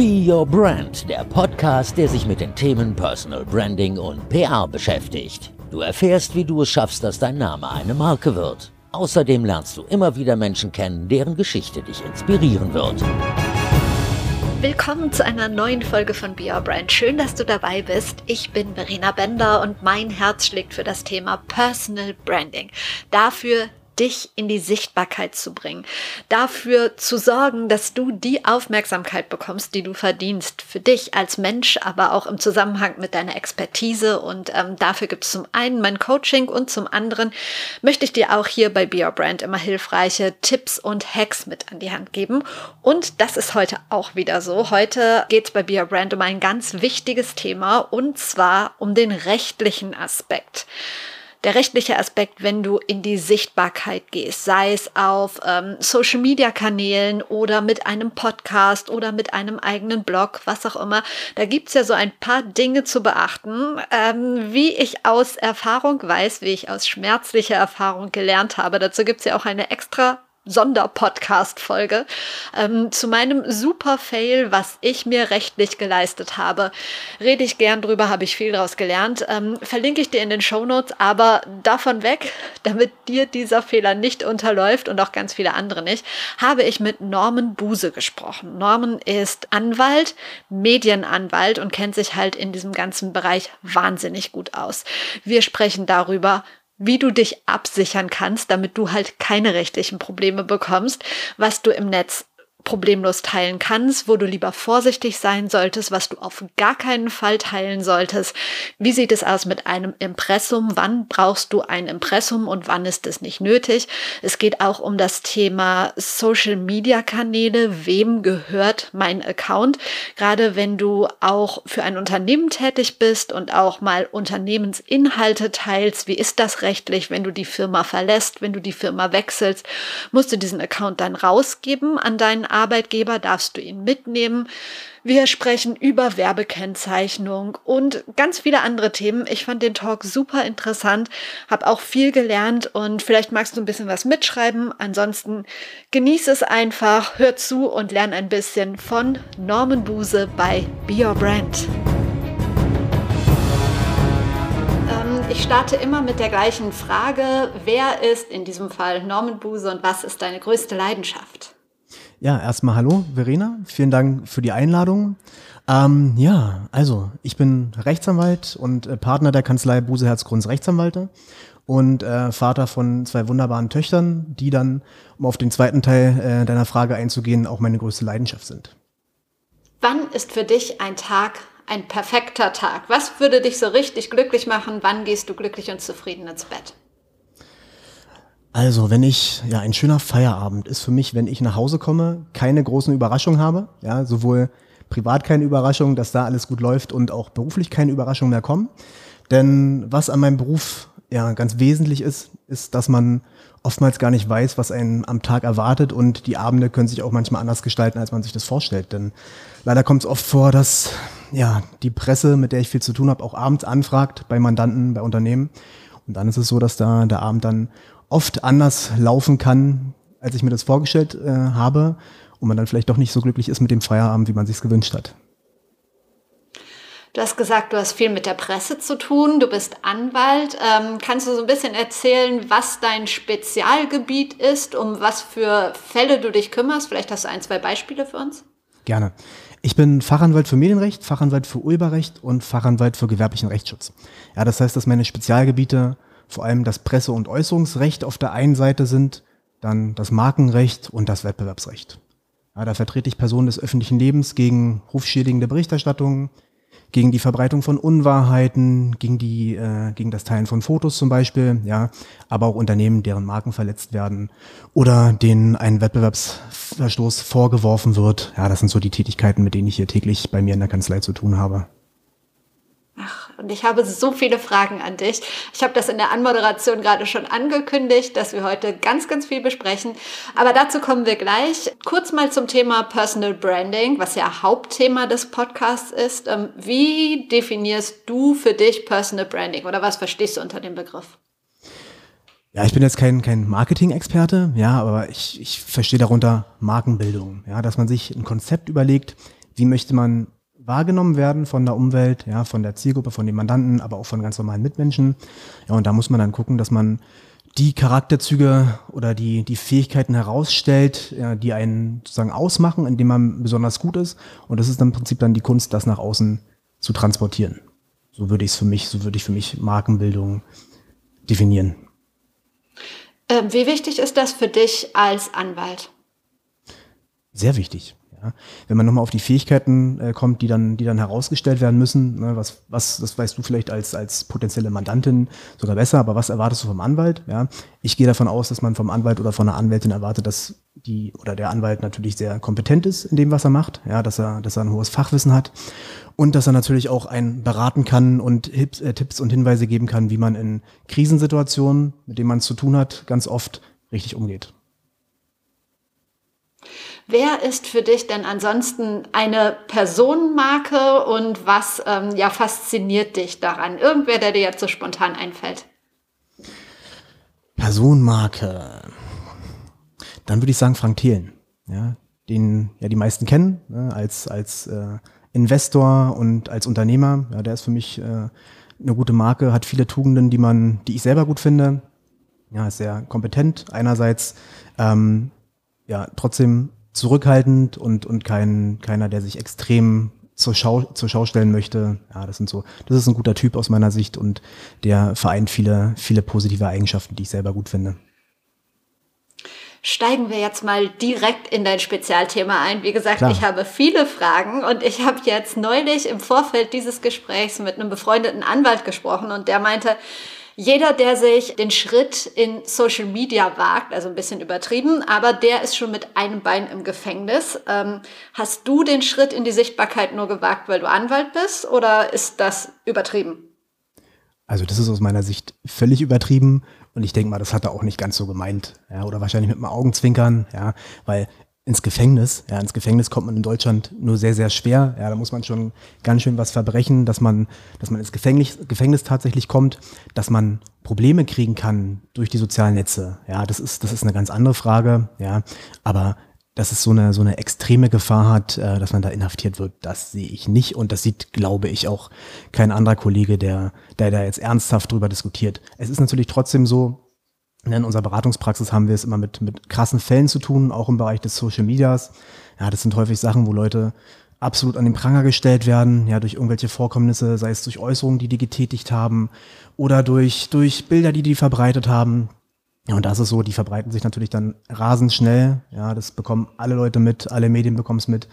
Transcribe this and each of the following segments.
Be Your Brand, der Podcast, der sich mit den Themen Personal Branding und PR beschäftigt. Du erfährst, wie du es schaffst, dass dein Name eine Marke wird. Außerdem lernst du immer wieder Menschen kennen, deren Geschichte dich inspirieren wird. Willkommen zu einer neuen Folge von Be Your Brand. Schön, dass du dabei bist. Ich bin Verena Bender und mein Herz schlägt für das Thema Personal Branding. Dafür dich in die Sichtbarkeit zu bringen, dafür zu sorgen, dass du die Aufmerksamkeit bekommst, die du verdienst, für dich als Mensch, aber auch im Zusammenhang mit deiner Expertise. Und ähm, dafür gibt es zum einen mein Coaching und zum anderen möchte ich dir auch hier bei Be Your Brand immer hilfreiche Tipps und Hacks mit an die Hand geben. Und das ist heute auch wieder so. Heute geht es bei Be Your Brand um ein ganz wichtiges Thema und zwar um den rechtlichen Aspekt der rechtliche Aspekt, wenn du in die Sichtbarkeit gehst, sei es auf ähm, Social-Media-Kanälen oder mit einem Podcast oder mit einem eigenen Blog, was auch immer. Da gibt's ja so ein paar Dinge zu beachten. Ähm, wie ich aus Erfahrung weiß, wie ich aus schmerzlicher Erfahrung gelernt habe, dazu gibt's ja auch eine extra Sonderpodcast-Folge ähm, zu meinem Super-Fail, was ich mir rechtlich geleistet habe. Rede ich gern drüber, habe ich viel daraus gelernt. Ähm, verlinke ich dir in den Show Notes, aber davon weg, damit dir dieser Fehler nicht unterläuft und auch ganz viele andere nicht, habe ich mit Norman Buse gesprochen. Norman ist Anwalt, Medienanwalt und kennt sich halt in diesem ganzen Bereich wahnsinnig gut aus. Wir sprechen darüber, wie du dich absichern kannst, damit du halt keine rechtlichen Probleme bekommst, was du im Netz problemlos teilen kannst, wo du lieber vorsichtig sein solltest, was du auf gar keinen Fall teilen solltest. Wie sieht es aus mit einem Impressum? Wann brauchst du ein Impressum und wann ist es nicht nötig? Es geht auch um das Thema Social Media Kanäle. Wem gehört mein Account? Gerade wenn du auch für ein Unternehmen tätig bist und auch mal Unternehmensinhalte teilst, wie ist das rechtlich, wenn du die Firma verlässt, wenn du die Firma wechselst, musst du diesen Account dann rausgeben an deinen Arbeitgeber darfst du ihn mitnehmen. Wir sprechen über Werbekennzeichnung und ganz viele andere Themen. Ich fand den Talk super interessant, habe auch viel gelernt und vielleicht magst du ein bisschen was mitschreiben. Ansonsten genieße es einfach, hör zu und lerne ein bisschen von Norman Buse bei Be Your Brand. Ähm, ich starte immer mit der gleichen Frage. Wer ist in diesem Fall Norman Buse und was ist deine größte Leidenschaft? Ja, erstmal hallo, Verena. Vielen Dank für die Einladung. Ähm, ja, also ich bin Rechtsanwalt und äh, Partner der Kanzlei Buseherz Grunz Rechtsanwalte und äh, Vater von zwei wunderbaren Töchtern, die dann, um auf den zweiten Teil äh, deiner Frage einzugehen, auch meine größte Leidenschaft sind. Wann ist für dich ein Tag ein perfekter Tag? Was würde dich so richtig glücklich machen? Wann gehst du glücklich und zufrieden ins Bett? Also, wenn ich, ja, ein schöner Feierabend ist für mich, wenn ich nach Hause komme, keine großen Überraschungen habe, ja, sowohl privat keine Überraschungen, dass da alles gut läuft und auch beruflich keine Überraschungen mehr kommen. Denn was an meinem Beruf ja ganz wesentlich ist, ist, dass man oftmals gar nicht weiß, was einen am Tag erwartet und die Abende können sich auch manchmal anders gestalten, als man sich das vorstellt. Denn leider kommt es oft vor, dass ja die Presse, mit der ich viel zu tun habe, auch abends anfragt bei Mandanten, bei Unternehmen. Und dann ist es so, dass da der Abend dann oft anders laufen kann, als ich mir das vorgestellt äh, habe und man dann vielleicht doch nicht so glücklich ist mit dem Feierabend, wie man sich gewünscht hat. Du hast gesagt, du hast viel mit der Presse zu tun, du bist Anwalt. Ähm, kannst du so ein bisschen erzählen, was dein Spezialgebiet ist, um was für Fälle du dich kümmerst? Vielleicht hast du ein, zwei Beispiele für uns? Gerne. Ich bin Fachanwalt für Medienrecht, Fachanwalt für Urheberrecht und Fachanwalt für gewerblichen Rechtsschutz. Ja, das heißt, dass meine Spezialgebiete vor allem das Presse- und Äußerungsrecht auf der einen Seite sind, dann das Markenrecht und das Wettbewerbsrecht. Ja, da vertrete ich Personen des öffentlichen Lebens gegen rufschädigende Berichterstattungen, gegen die Verbreitung von Unwahrheiten, gegen die, äh, gegen das Teilen von Fotos zum Beispiel, ja, aber auch Unternehmen, deren Marken verletzt werden oder denen ein Wettbewerbsverstoß vorgeworfen wird. Ja, das sind so die Tätigkeiten, mit denen ich hier täglich bei mir in der Kanzlei zu tun habe. Und ich habe so viele Fragen an dich. Ich habe das in der Anmoderation gerade schon angekündigt, dass wir heute ganz, ganz viel besprechen. Aber dazu kommen wir gleich. Kurz mal zum Thema Personal Branding, was ja Hauptthema des Podcasts ist. Ähm, wie definierst du für dich Personal Branding oder was verstehst du unter dem Begriff? Ja, ich bin jetzt kein, kein Marketing-Experte, ja, aber ich, ich verstehe darunter Markenbildung, ja, dass man sich ein Konzept überlegt, wie möchte man wahrgenommen werden von der Umwelt, ja, von der Zielgruppe, von den Mandanten, aber auch von ganz normalen Mitmenschen. Ja, und da muss man dann gucken, dass man die Charakterzüge oder die, die Fähigkeiten herausstellt, ja, die einen sozusagen ausmachen, indem man besonders gut ist. Und das ist dann im Prinzip dann die Kunst, das nach außen zu transportieren. So würde ich es für mich, so würde ich für mich Markenbildung definieren. Ähm, wie wichtig ist das für dich als Anwalt? Sehr wichtig. Ja. Wenn man nochmal auf die Fähigkeiten äh, kommt, die dann, die dann herausgestellt werden müssen, ne, was, was, das weißt du vielleicht als, als potenzielle Mandantin sogar besser, aber was erwartest du vom Anwalt? Ja? Ich gehe davon aus, dass man vom Anwalt oder von einer Anwältin erwartet, dass die oder der Anwalt natürlich sehr kompetent ist in dem, was er macht, ja, dass er, dass er ein hohes Fachwissen hat und dass er natürlich auch einen beraten kann und Hips, äh, Tipps und Hinweise geben kann, wie man in Krisensituationen, mit denen man es zu tun hat, ganz oft richtig umgeht. Wer ist für dich denn ansonsten eine Personenmarke und was ähm, ja fasziniert dich daran? Irgendwer, der dir jetzt so spontan einfällt? Personenmarke. Dann würde ich sagen Frank Thelen, ja, den ja die meisten kennen ne, als als äh, Investor und als Unternehmer. Ja, der ist für mich äh, eine gute Marke, hat viele Tugenden, die man, die ich selber gut finde. Ja, ist sehr kompetent. Einerseits ähm, ja trotzdem zurückhaltend und, und kein, keiner, der sich extrem zur Schau, zur Schau stellen möchte. Ja, das sind so, das ist ein guter Typ aus meiner Sicht und der vereint viele, viele positive Eigenschaften, die ich selber gut finde. Steigen wir jetzt mal direkt in dein Spezialthema ein. Wie gesagt, Klar. ich habe viele Fragen und ich habe jetzt neulich im Vorfeld dieses Gesprächs mit einem befreundeten Anwalt gesprochen und der meinte, jeder, der sich den Schritt in Social Media wagt, also ein bisschen übertrieben, aber der ist schon mit einem Bein im Gefängnis. Ähm, hast du den Schritt in die Sichtbarkeit nur gewagt, weil du Anwalt bist oder ist das übertrieben? Also das ist aus meiner Sicht völlig übertrieben und ich denke mal, das hat er auch nicht ganz so gemeint, ja, oder wahrscheinlich mit einem Augenzwinkern, ja, weil ins Gefängnis. Ja, ins Gefängnis kommt man in Deutschland nur sehr, sehr schwer. Ja, da muss man schon ganz schön was verbrechen, dass man, dass man ins Gefängnis, Gefängnis tatsächlich kommt, dass man Probleme kriegen kann durch die sozialen Netze. Ja, das ist, das ist eine ganz andere Frage. Ja, aber dass es so eine, so eine extreme Gefahr hat, äh, dass man da inhaftiert wird, das sehe ich nicht. Und das sieht, glaube ich, auch kein anderer Kollege, der, der da jetzt ernsthaft drüber diskutiert. Es ist natürlich trotzdem so, in unserer Beratungspraxis haben wir es immer mit, mit krassen Fällen zu tun, auch im Bereich des Social Medias. Ja, das sind häufig Sachen, wo Leute absolut an den Pranger gestellt werden, ja, durch irgendwelche Vorkommnisse, sei es durch Äußerungen, die die getätigt haben oder durch, durch Bilder, die die verbreitet haben. Ja, und das ist so, die verbreiten sich natürlich dann rasend schnell. Ja, das bekommen alle Leute mit, alle Medien bekommen es mit,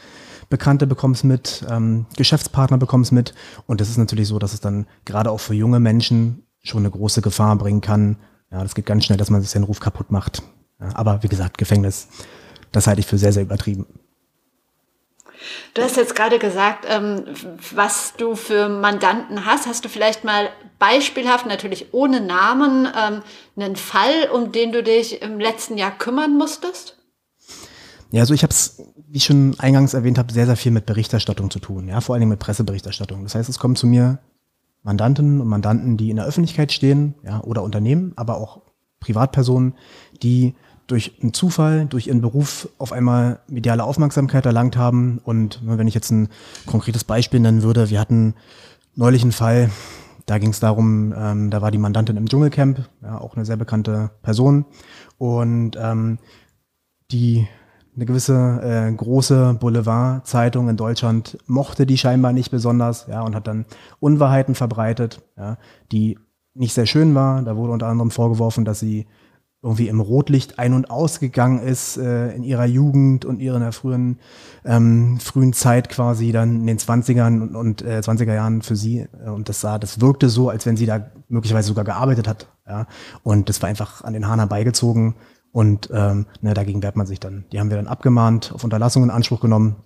Bekannte bekommen es mit, ähm, Geschäftspartner bekommen es mit. Und das ist natürlich so, dass es dann gerade auch für junge Menschen schon eine große Gefahr bringen kann, ja, das geht ganz schnell, dass man sich seinen Ruf kaputt macht. Ja, aber wie gesagt, Gefängnis, das halte ich für sehr, sehr übertrieben. Du hast jetzt gerade gesagt, ähm, was du für Mandanten hast. Hast du vielleicht mal beispielhaft, natürlich ohne Namen, ähm, einen Fall, um den du dich im letzten Jahr kümmern musstest? Ja, also ich habe es, wie ich schon eingangs erwähnt habe, sehr, sehr viel mit Berichterstattung zu tun. Ja, vor allen Dingen mit Presseberichterstattung. Das heißt, es kommen zu mir Mandantinnen und Mandanten, die in der Öffentlichkeit stehen, ja, oder Unternehmen, aber auch Privatpersonen, die durch einen Zufall, durch ihren Beruf auf einmal mediale Aufmerksamkeit erlangt haben. Und wenn ich jetzt ein konkretes Beispiel nennen würde, wir hatten neulich einen Fall, da ging es darum, ähm, da war die Mandantin im Dschungelcamp, ja, auch eine sehr bekannte Person. Und ähm, die eine gewisse äh, große Boulevardzeitung in Deutschland mochte die scheinbar nicht besonders, ja, und hat dann Unwahrheiten verbreitet, ja, die nicht sehr schön war. Da wurde unter anderem vorgeworfen, dass sie irgendwie im Rotlicht ein- und ausgegangen ist äh, in ihrer Jugend und ihrer frühen, ähm, frühen Zeit quasi dann in den 20ern und, und äh, 20er Jahren für sie. Und das sah, das wirkte so, als wenn sie da möglicherweise sogar gearbeitet hat. Ja. Und das war einfach an den Haaren herbeigezogen. Und ähm, ne, dagegen wehrt man sich dann. Die haben wir dann abgemahnt, auf Unterlassung in Anspruch genommen.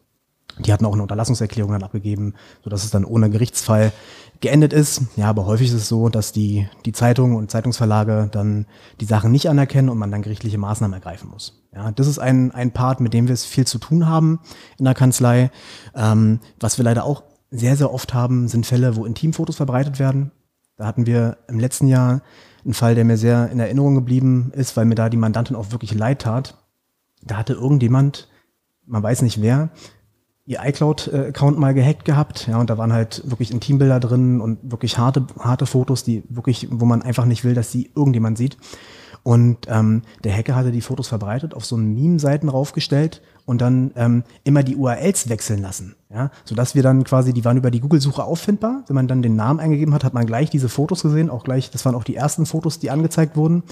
Die hatten auch eine Unterlassungserklärung dann abgegeben, sodass es dann ohne Gerichtsfall geendet ist. Ja, aber häufig ist es so, dass die, die Zeitungen und Zeitungsverlage dann die Sachen nicht anerkennen und man dann gerichtliche Maßnahmen ergreifen muss. Ja, das ist ein, ein Part, mit dem wir es viel zu tun haben in der Kanzlei. Ähm, was wir leider auch sehr, sehr oft haben, sind Fälle, wo Intimfotos verbreitet werden. Da hatten wir im letzten Jahr ein Fall, der mir sehr in Erinnerung geblieben ist, weil mir da die Mandantin auch wirklich leid tat. Da hatte irgendjemand, man weiß nicht wer, ihr iCloud-Account mal gehackt gehabt, ja, und da waren halt wirklich Intimbilder drin und wirklich harte, harte Fotos, die wirklich, wo man einfach nicht will, dass sie irgendjemand sieht. Und ähm, der Hacker hatte die Fotos verbreitet, auf so einen Meme-Seiten raufgestellt und dann ähm, immer die URLs wechseln lassen. Ja, sodass wir dann quasi, die waren über die Google-Suche auffindbar. Wenn man dann den Namen eingegeben hat, hat man gleich diese Fotos gesehen, auch gleich, das waren auch die ersten Fotos, die angezeigt wurden.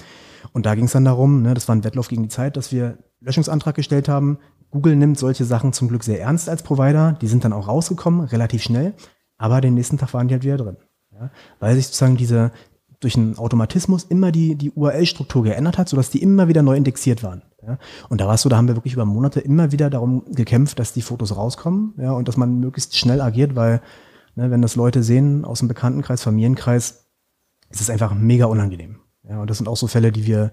Und da ging es dann darum, ne, das war ein Wettlauf gegen die Zeit, dass wir Löschungsantrag gestellt haben. Google nimmt solche Sachen zum Glück sehr ernst als Provider. Die sind dann auch rausgekommen, relativ schnell. Aber den nächsten Tag waren die halt wieder drin. Ja, weil sich sozusagen diese, durch einen Automatismus immer die, die URL-Struktur geändert hat, sodass die immer wieder neu indexiert waren. Ja? Und da war es so, da haben wir wirklich über Monate immer wieder darum gekämpft, dass die Fotos rauskommen ja, und dass man möglichst schnell agiert, weil ne, wenn das Leute sehen aus dem Bekanntenkreis, Familienkreis, ist es einfach mega unangenehm. Ja, und das sind auch so Fälle, die wir,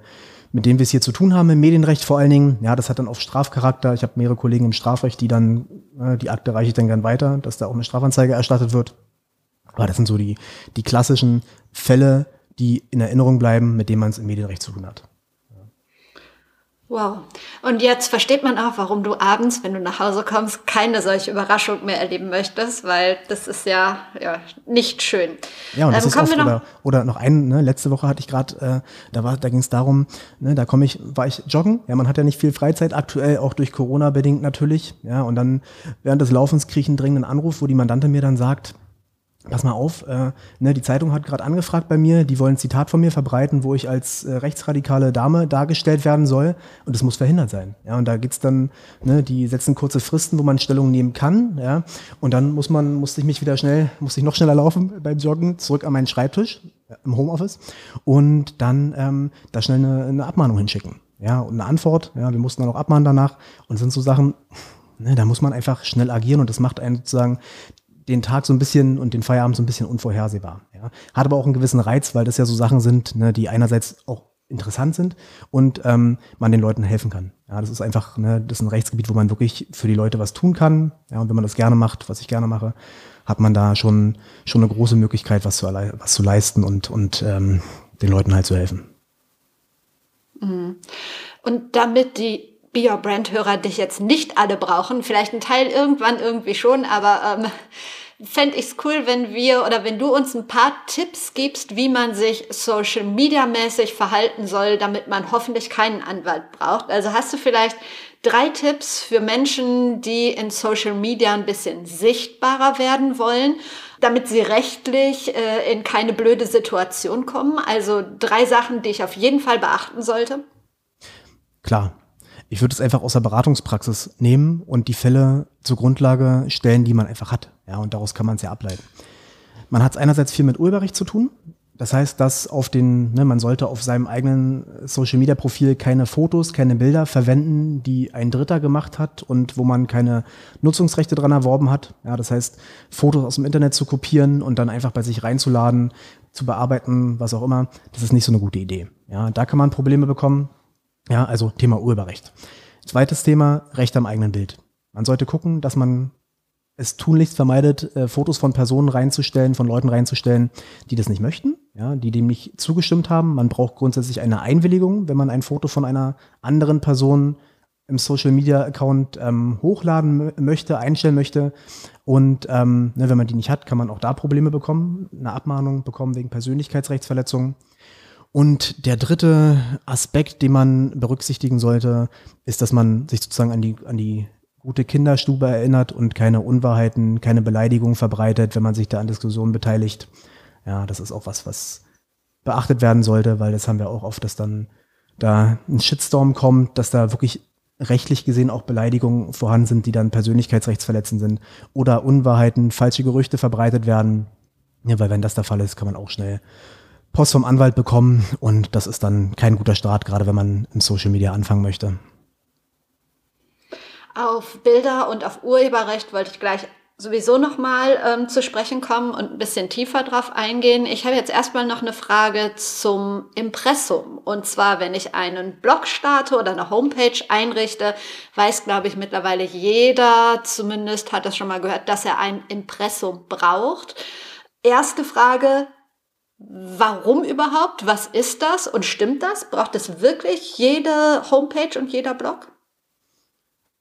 mit denen wir es hier zu tun haben, im Medienrecht vor allen Dingen. Ja, das hat dann auch Strafcharakter. Ich habe mehrere Kollegen im Strafrecht, die dann, äh, die Akte reiche ich dann gern weiter, dass da auch eine Strafanzeige erstattet wird. Aber das sind so die, die klassischen Fälle, die in Erinnerung bleiben, mit denen man es im Medienrecht zu tun hat. Wow. Und jetzt versteht man auch, warum du abends, wenn du nach Hause kommst, keine solche Überraschung mehr erleben möchtest, weil das ist ja, ja nicht schön. Ja, und das ähm, ist oft, noch oder, oder noch ein, ne, letzte Woche hatte ich gerade, äh, da war, da ging es darum, ne, da komme ich, war ich joggen, ja, man hat ja nicht viel Freizeit, aktuell auch durch Corona bedingt natürlich, ja, und dann während des Laufens kriege ich einen dringenden Anruf, wo die Mandante mir dann sagt, pass mal auf, äh, ne, die Zeitung hat gerade angefragt bei mir, die wollen ein Zitat von mir verbreiten, wo ich als äh, rechtsradikale Dame dargestellt werden soll. Und das muss verhindert sein. Ja, und da gibt's dann, ne, die setzen kurze Fristen, wo man Stellung nehmen kann, ja, und dann muss man, musste ich mich wieder schnell, musste ich noch schneller laufen beim Joggen, zurück an meinen Schreibtisch im Homeoffice. Und dann ähm, da schnell eine, eine Abmahnung hinschicken. Ja, und eine Antwort, ja, wir mussten dann auch abmahnen danach. Und sind so Sachen, ne, da muss man einfach schnell agieren und das macht einen sozusagen den Tag so ein bisschen und den Feierabend so ein bisschen unvorhersehbar. Ja. Hat aber auch einen gewissen Reiz, weil das ja so Sachen sind, ne, die einerseits auch interessant sind und ähm, man den Leuten helfen kann. Ja, das ist einfach, ne, das ist ein Rechtsgebiet, wo man wirklich für die Leute was tun kann. Ja, und wenn man das gerne macht, was ich gerne mache, hat man da schon schon eine große Möglichkeit, was zu, was zu leisten und und ähm, den Leuten halt zu helfen. Mhm. Und damit die Be Your Brand-Hörer dich jetzt nicht alle brauchen. Vielleicht ein Teil irgendwann irgendwie schon, aber ähm, fände ich es cool, wenn wir oder wenn du uns ein paar Tipps gibst, wie man sich Social Media mäßig verhalten soll, damit man hoffentlich keinen Anwalt braucht. Also hast du vielleicht drei Tipps für Menschen, die in Social Media ein bisschen sichtbarer werden wollen, damit sie rechtlich äh, in keine blöde Situation kommen? Also drei Sachen, die ich auf jeden Fall beachten sollte. Klar, ich würde es einfach aus der Beratungspraxis nehmen und die Fälle zur Grundlage stellen, die man einfach hat. Ja, und daraus kann man es ja ableiten. Man hat es einerseits viel mit Urheberrecht zu tun. Das heißt, dass auf den, ne, man sollte auf seinem eigenen Social Media Profil keine Fotos, keine Bilder verwenden, die ein Dritter gemacht hat und wo man keine Nutzungsrechte dran erworben hat. Ja, das heißt, Fotos aus dem Internet zu kopieren und dann einfach bei sich reinzuladen, zu bearbeiten, was auch immer, das ist nicht so eine gute Idee. Ja, da kann man Probleme bekommen. Ja, also Thema Urheberrecht. Zweites Thema, Recht am eigenen Bild. Man sollte gucken, dass man es tunlichst vermeidet, äh, Fotos von Personen reinzustellen, von Leuten reinzustellen, die das nicht möchten, ja, die dem nicht zugestimmt haben. Man braucht grundsätzlich eine Einwilligung, wenn man ein Foto von einer anderen Person im Social Media Account ähm, hochladen möchte, einstellen möchte. Und ähm, ne, wenn man die nicht hat, kann man auch da Probleme bekommen, eine Abmahnung bekommen wegen Persönlichkeitsrechtsverletzungen. Und der dritte Aspekt, den man berücksichtigen sollte, ist, dass man sich sozusagen an die, an die gute Kinderstube erinnert und keine Unwahrheiten, keine Beleidigungen verbreitet, wenn man sich da an Diskussionen beteiligt. Ja, das ist auch was, was beachtet werden sollte, weil das haben wir auch oft, dass dann da ein Shitstorm kommt, dass da wirklich rechtlich gesehen auch Beleidigungen vorhanden sind, die dann persönlichkeitsrechtsverletzend sind oder Unwahrheiten, falsche Gerüchte verbreitet werden. Ja, weil wenn das der Fall ist, kann man auch schnell Post vom Anwalt bekommen und das ist dann kein guter Start, gerade wenn man im Social Media anfangen möchte. Auf Bilder und auf Urheberrecht wollte ich gleich sowieso nochmal ähm, zu sprechen kommen und ein bisschen tiefer drauf eingehen. Ich habe jetzt erstmal noch eine Frage zum Impressum. Und zwar, wenn ich einen Blog starte oder eine Homepage einrichte, weiß, glaube ich, mittlerweile jeder, zumindest hat das schon mal gehört, dass er ein Impressum braucht. Erste Frage, Warum überhaupt? Was ist das? Und stimmt das? Braucht es wirklich jede Homepage und jeder Blog?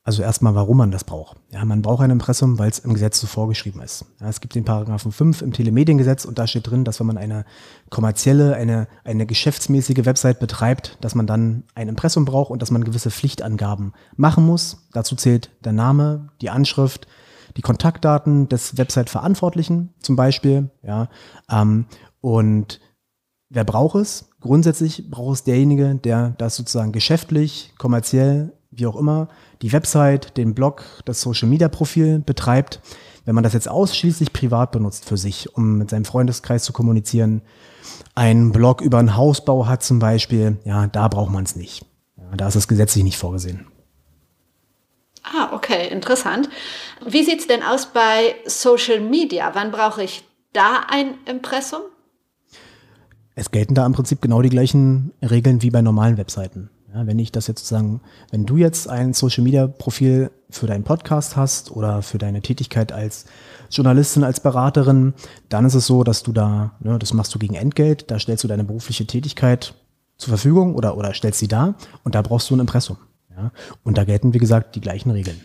Also erstmal, warum man das braucht. Ja, man braucht ein Impressum, weil es im Gesetz so vorgeschrieben ist. Ja, es gibt den Paragraphen 5 im Telemediengesetz und da steht drin, dass wenn man eine kommerzielle, eine, eine geschäftsmäßige Website betreibt, dass man dann ein Impressum braucht und dass man gewisse Pflichtangaben machen muss. Dazu zählt der Name, die Anschrift, die Kontaktdaten des Website-Verantwortlichen zum Beispiel. Ja, ähm, und wer braucht es? Grundsätzlich braucht es derjenige, der das sozusagen geschäftlich, kommerziell wie auch immer, die Website, den Blog, das Social Media Profil betreibt. Wenn man das jetzt ausschließlich privat benutzt für sich, um mit seinem Freundeskreis zu kommunizieren, einen Blog über einen Hausbau hat zum Beispiel, ja, da braucht man es nicht. Ja, da ist es gesetzlich nicht vorgesehen. Ah, okay, interessant. Wie sieht es denn aus bei Social Media? Wann brauche ich da ein Impressum? Es gelten da im Prinzip genau die gleichen Regeln wie bei normalen Webseiten. Ja, wenn ich das jetzt sozusagen, wenn du jetzt ein Social Media Profil für deinen Podcast hast oder für deine Tätigkeit als Journalistin, als Beraterin, dann ist es so, dass du da, ne, das machst du gegen Entgelt, da stellst du deine berufliche Tätigkeit zur Verfügung oder, oder stellst sie da und da brauchst du ein Impressum. Ja? Und da gelten, wie gesagt, die gleichen Regeln.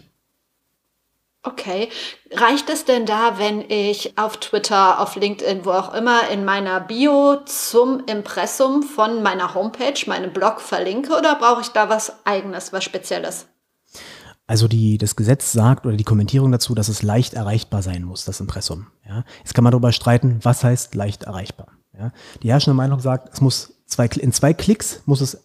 Okay. Reicht es denn da, wenn ich auf Twitter, auf LinkedIn, wo auch immer in meiner Bio zum Impressum von meiner Homepage, meinem Blog verlinke oder brauche ich da was eigenes, was Spezielles? Also die, das Gesetz sagt oder die Kommentierung dazu, dass es leicht erreichbar sein muss, das Impressum. Ja? Jetzt kann man darüber streiten, was heißt leicht erreichbar. Ja? Die herrschende Meinung sagt, es muss zwei, in zwei Klicks muss es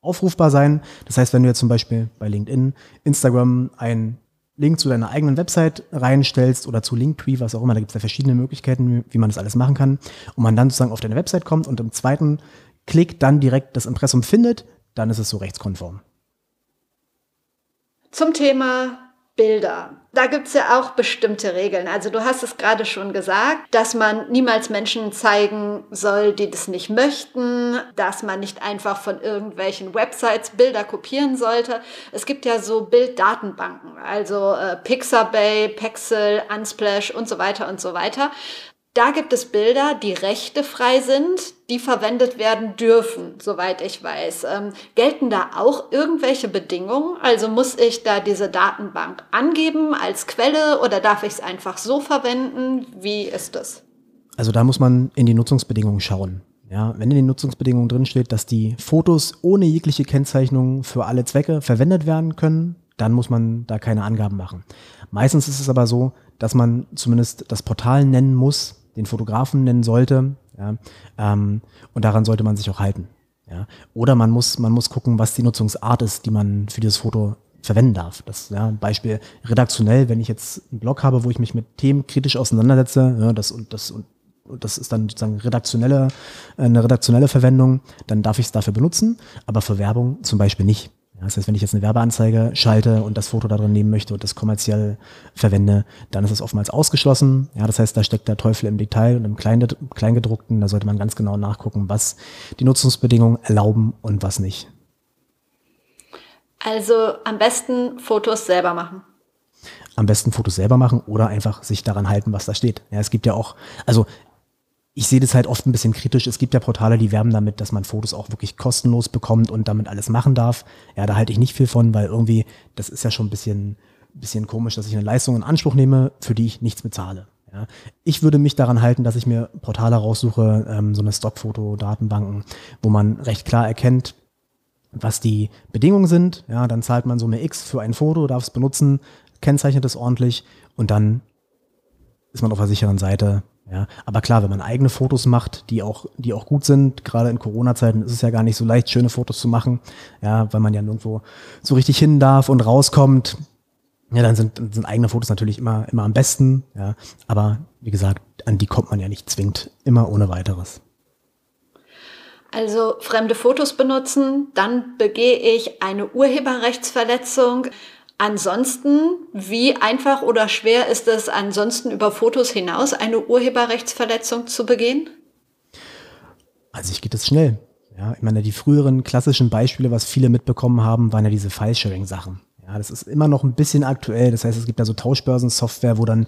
aufrufbar sein. Das heißt, wenn du jetzt zum Beispiel bei LinkedIn, Instagram ein Link zu deiner eigenen Website reinstellst oder zu Linktree, was auch immer, da gibt es ja verschiedene Möglichkeiten, wie man das alles machen kann, und man dann sozusagen auf deine Website kommt und im zweiten Klick dann direkt das Impressum findet, dann ist es so rechtskonform. Zum Thema Bilder. Da gibt es ja auch bestimmte Regeln. Also du hast es gerade schon gesagt, dass man niemals Menschen zeigen soll, die das nicht möchten, dass man nicht einfach von irgendwelchen Websites Bilder kopieren sollte. Es gibt ja so Bilddatenbanken, also äh, Pixabay, Pexel, Unsplash und so weiter und so weiter. Da gibt es Bilder, die rechtefrei sind, die verwendet werden dürfen, soweit ich weiß. Ähm, gelten da auch irgendwelche Bedingungen? Also muss ich da diese Datenbank angeben als Quelle oder darf ich es einfach so verwenden? Wie ist das? Also da muss man in die Nutzungsbedingungen schauen. Ja, wenn in den Nutzungsbedingungen drin steht, dass die Fotos ohne jegliche Kennzeichnung für alle Zwecke verwendet werden können, dann muss man da keine Angaben machen. Meistens ist es aber so, dass man zumindest das Portal nennen muss, den Fotografen nennen sollte. Ja, ähm, und daran sollte man sich auch halten. Ja. Oder man muss, man muss gucken, was die Nutzungsart ist, die man für dieses Foto verwenden darf. Das ja, Beispiel redaktionell, wenn ich jetzt einen Blog habe, wo ich mich mit Themen kritisch auseinandersetze, ja, das und das und das ist dann sozusagen redaktionelle, eine redaktionelle Verwendung, dann darf ich es dafür benutzen, aber für Werbung zum Beispiel nicht. Das heißt, wenn ich jetzt eine Werbeanzeige schalte und das Foto da drin nehmen möchte und das kommerziell verwende, dann ist es oftmals ausgeschlossen. Ja, das heißt, da steckt der Teufel im Detail und im Kleingedruckten. Da sollte man ganz genau nachgucken, was die Nutzungsbedingungen erlauben und was nicht. Also am besten Fotos selber machen am besten Fotos selber machen oder einfach sich daran halten, was da steht. Ja, es gibt ja auch, also ich sehe das halt oft ein bisschen kritisch. Es gibt ja Portale, die werben damit, dass man Fotos auch wirklich kostenlos bekommt und damit alles machen darf. Ja, da halte ich nicht viel von, weil irgendwie, das ist ja schon ein bisschen, bisschen komisch, dass ich eine Leistung in Anspruch nehme, für die ich nichts bezahle. Ja, ich würde mich daran halten, dass ich mir Portale raussuche, ähm, so eine Stockfoto-Datenbanken, wo man recht klar erkennt, was die Bedingungen sind. Ja, dann zahlt man so eine X für ein Foto, darf es benutzen, kennzeichnet es ordentlich und dann ist man auf der sicheren Seite, ja, aber klar, wenn man eigene Fotos macht, die auch, die auch gut sind, gerade in Corona-Zeiten ist es ja gar nicht so leicht, schöne Fotos zu machen, ja, weil man ja nirgendwo so richtig hin darf und rauskommt. Ja, dann sind, sind eigene Fotos natürlich immer, immer am besten, ja. Aber wie gesagt, an die kommt man ja nicht zwingend immer ohne weiteres. Also fremde Fotos benutzen, dann begehe ich eine Urheberrechtsverletzung. Ansonsten, wie einfach oder schwer ist es ansonsten über Fotos hinaus eine Urheberrechtsverletzung zu begehen? Also ich geht es schnell. Ja, ich meine, die früheren klassischen Beispiele, was viele mitbekommen haben, waren ja diese File-Sharing-Sachen. Ja, das ist immer noch ein bisschen aktuell. Das heißt, es gibt da so Tauschbörsen-Software, wo dann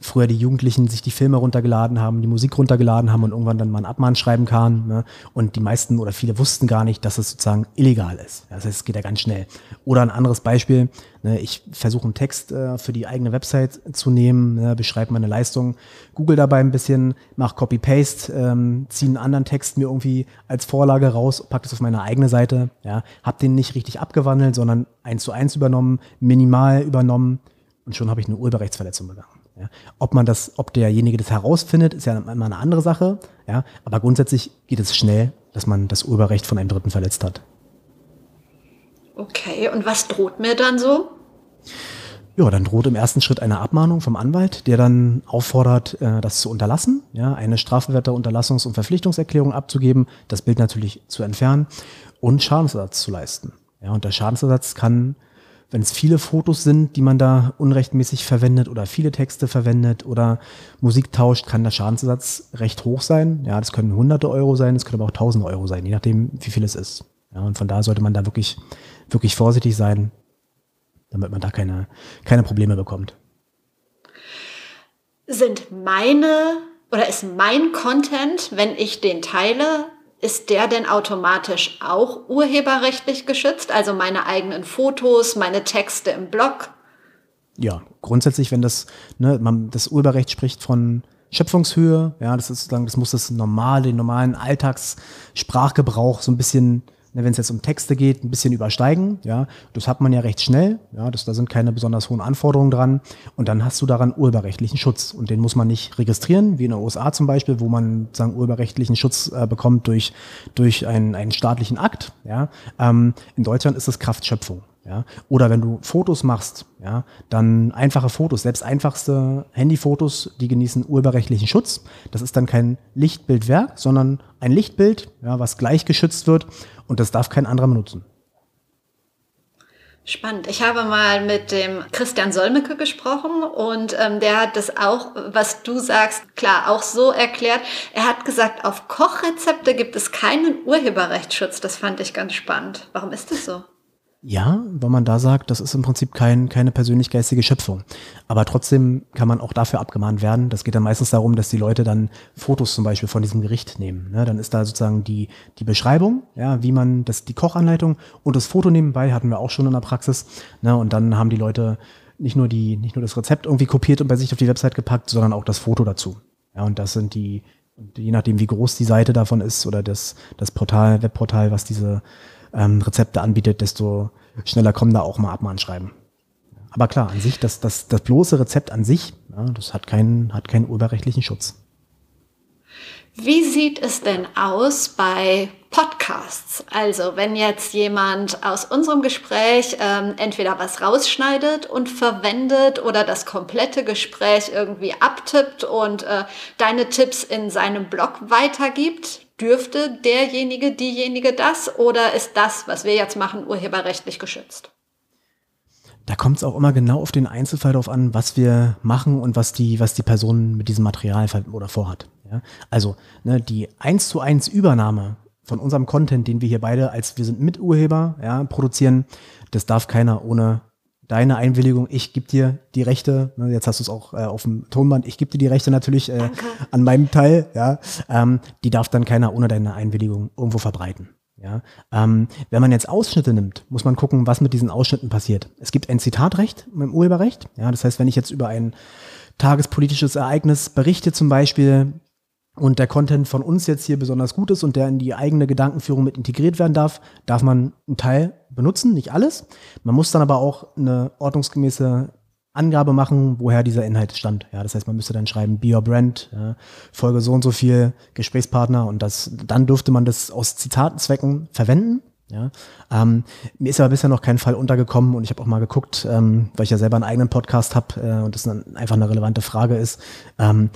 früher die Jugendlichen sich die Filme runtergeladen haben, die Musik runtergeladen haben und irgendwann dann mal ein Abmahn schreiben kann. Ne? Und die meisten oder viele wussten gar nicht, dass es sozusagen illegal ist. Ja, das heißt, es geht ja ganz schnell. Oder ein anderes Beispiel. Ne? Ich versuche einen Text äh, für die eigene Website zu nehmen, ne? beschreibe meine Leistung, google dabei ein bisschen, mache Copy-Paste, ähm, ziehe einen anderen Text mir irgendwie als Vorlage raus, packe das auf meine eigene Seite. Ja? Hab den nicht richtig abgewandelt, sondern eins zu eins übernommen, minimal übernommen und schon habe ich eine Urheberrechtsverletzung begangen. Ja. Ob man das, ob derjenige das herausfindet, ist ja immer eine andere Sache. Ja. Aber grundsätzlich geht es schnell, dass man das Urheberrecht von einem Dritten verletzt hat. Okay, und was droht mir dann so? Ja, dann droht im ersten Schritt eine Abmahnung vom Anwalt, der dann auffordert, äh, das zu unterlassen, ja, eine strafbewährte Unterlassungs- und Verpflichtungserklärung abzugeben, das Bild natürlich zu entfernen und Schadensersatz zu leisten. Ja, und der Schadensersatz kann wenn es viele Fotos sind, die man da unrechtmäßig verwendet oder viele Texte verwendet oder Musik tauscht, kann der Schadensersatz recht hoch sein. Ja, das können hunderte Euro sein, das können aber auch tausend Euro sein, je nachdem, wie viel es ist. Ja, und von da sollte man da wirklich, wirklich vorsichtig sein, damit man da keine, keine Probleme bekommt. Sind meine oder ist mein Content, wenn ich den teile, ist der denn automatisch auch urheberrechtlich geschützt? Also meine eigenen Fotos, meine Texte im Blog? Ja, grundsätzlich, wenn das, ne, man, das Urheberrecht spricht von Schöpfungshöhe, ja, das ist sozusagen, das muss das normale, den normalen Alltagssprachgebrauch so ein bisschen wenn es jetzt um Texte geht, ein bisschen übersteigen. Ja, das hat man ja recht schnell. Ja, das, da sind keine besonders hohen Anforderungen dran. Und dann hast du daran urheberrechtlichen Schutz. Und den muss man nicht registrieren, wie in den USA zum Beispiel, wo man sagen urheberrechtlichen Schutz äh, bekommt durch durch einen, einen staatlichen Akt. Ja, ähm, in Deutschland ist es Kraftschöpfung. Ja? Oder wenn du Fotos machst, ja, dann einfache Fotos, selbst einfachste Handyfotos, die genießen urheberrechtlichen Schutz. Das ist dann kein Lichtbildwerk, sondern ein Lichtbild, ja, was gleich geschützt wird und das darf kein anderer benutzen. Spannend. Ich habe mal mit dem Christian Solmecke gesprochen und ähm, der hat das auch, was du sagst, klar, auch so erklärt. Er hat gesagt, auf Kochrezepte gibt es keinen Urheberrechtsschutz. Das fand ich ganz spannend. Warum ist das so? Ja, weil man da sagt, das ist im Prinzip kein, keine persönlich geistige Schöpfung. Aber trotzdem kann man auch dafür abgemahnt werden. Das geht dann meistens darum, dass die Leute dann Fotos zum Beispiel von diesem Gericht nehmen. Ne? Dann ist da sozusagen die, die Beschreibung, ja, wie man das, die Kochanleitung und das Foto nebenbei hatten wir auch schon in der Praxis. Ne? Und dann haben die Leute nicht nur die, nicht nur das Rezept irgendwie kopiert und bei sich auf die Website gepackt, sondern auch das Foto dazu. Ja, und das sind die, je nachdem, wie groß die Seite davon ist oder das, das Portal, Webportal, was diese ähm, Rezepte anbietet, desto schneller kommen da auch mal Abmahnschreiben. Aber klar, an sich, das, das, das bloße Rezept an sich, ja, das hat keinen, hat keinen urheberrechtlichen Schutz. Wie sieht es denn aus bei Podcasts? Also wenn jetzt jemand aus unserem Gespräch ähm, entweder was rausschneidet und verwendet oder das komplette Gespräch irgendwie abtippt und äh, deine Tipps in seinem Blog weitergibt, dürfte derjenige, diejenige das oder ist das, was wir jetzt machen, urheberrechtlich geschützt? Da kommt es auch immer genau auf den Einzelfall darauf an, was wir machen und was die, was die Person mit diesem Material oder vorhat. Ja? Also ne, die eins zu eins Übernahme von unserem Content, den wir hier beide als wir sind Miturheber ja, produzieren, das darf keiner ohne deine Einwilligung, ich gebe dir die Rechte, ne, jetzt hast du es auch äh, auf dem Tonband, ich gebe dir die Rechte natürlich äh, an meinem Teil, ja, ähm, die darf dann keiner ohne deine Einwilligung irgendwo verbreiten. Ja, ähm, wenn man jetzt Ausschnitte nimmt, muss man gucken, was mit diesen Ausschnitten passiert. Es gibt ein Zitatrecht im Urheberrecht. Ja, das heißt, wenn ich jetzt über ein tagespolitisches Ereignis berichte zum Beispiel, und der Content von uns jetzt hier besonders gut ist und der in die eigene Gedankenführung mit integriert werden darf, darf man einen Teil benutzen, nicht alles. Man muss dann aber auch eine ordnungsgemäße Angabe machen, woher dieser Inhalt stammt. Ja, das heißt, man müsste dann schreiben, Be Your Brand, ja, Folge so und so viel, Gesprächspartner und das, dann dürfte man das aus Zitatenzwecken verwenden. Ja, ähm, mir ist aber bisher noch kein Fall untergekommen und ich habe auch mal geguckt, ähm, weil ich ja selber einen eigenen Podcast habe äh, und das dann einfach eine relevante Frage ist. Ähm,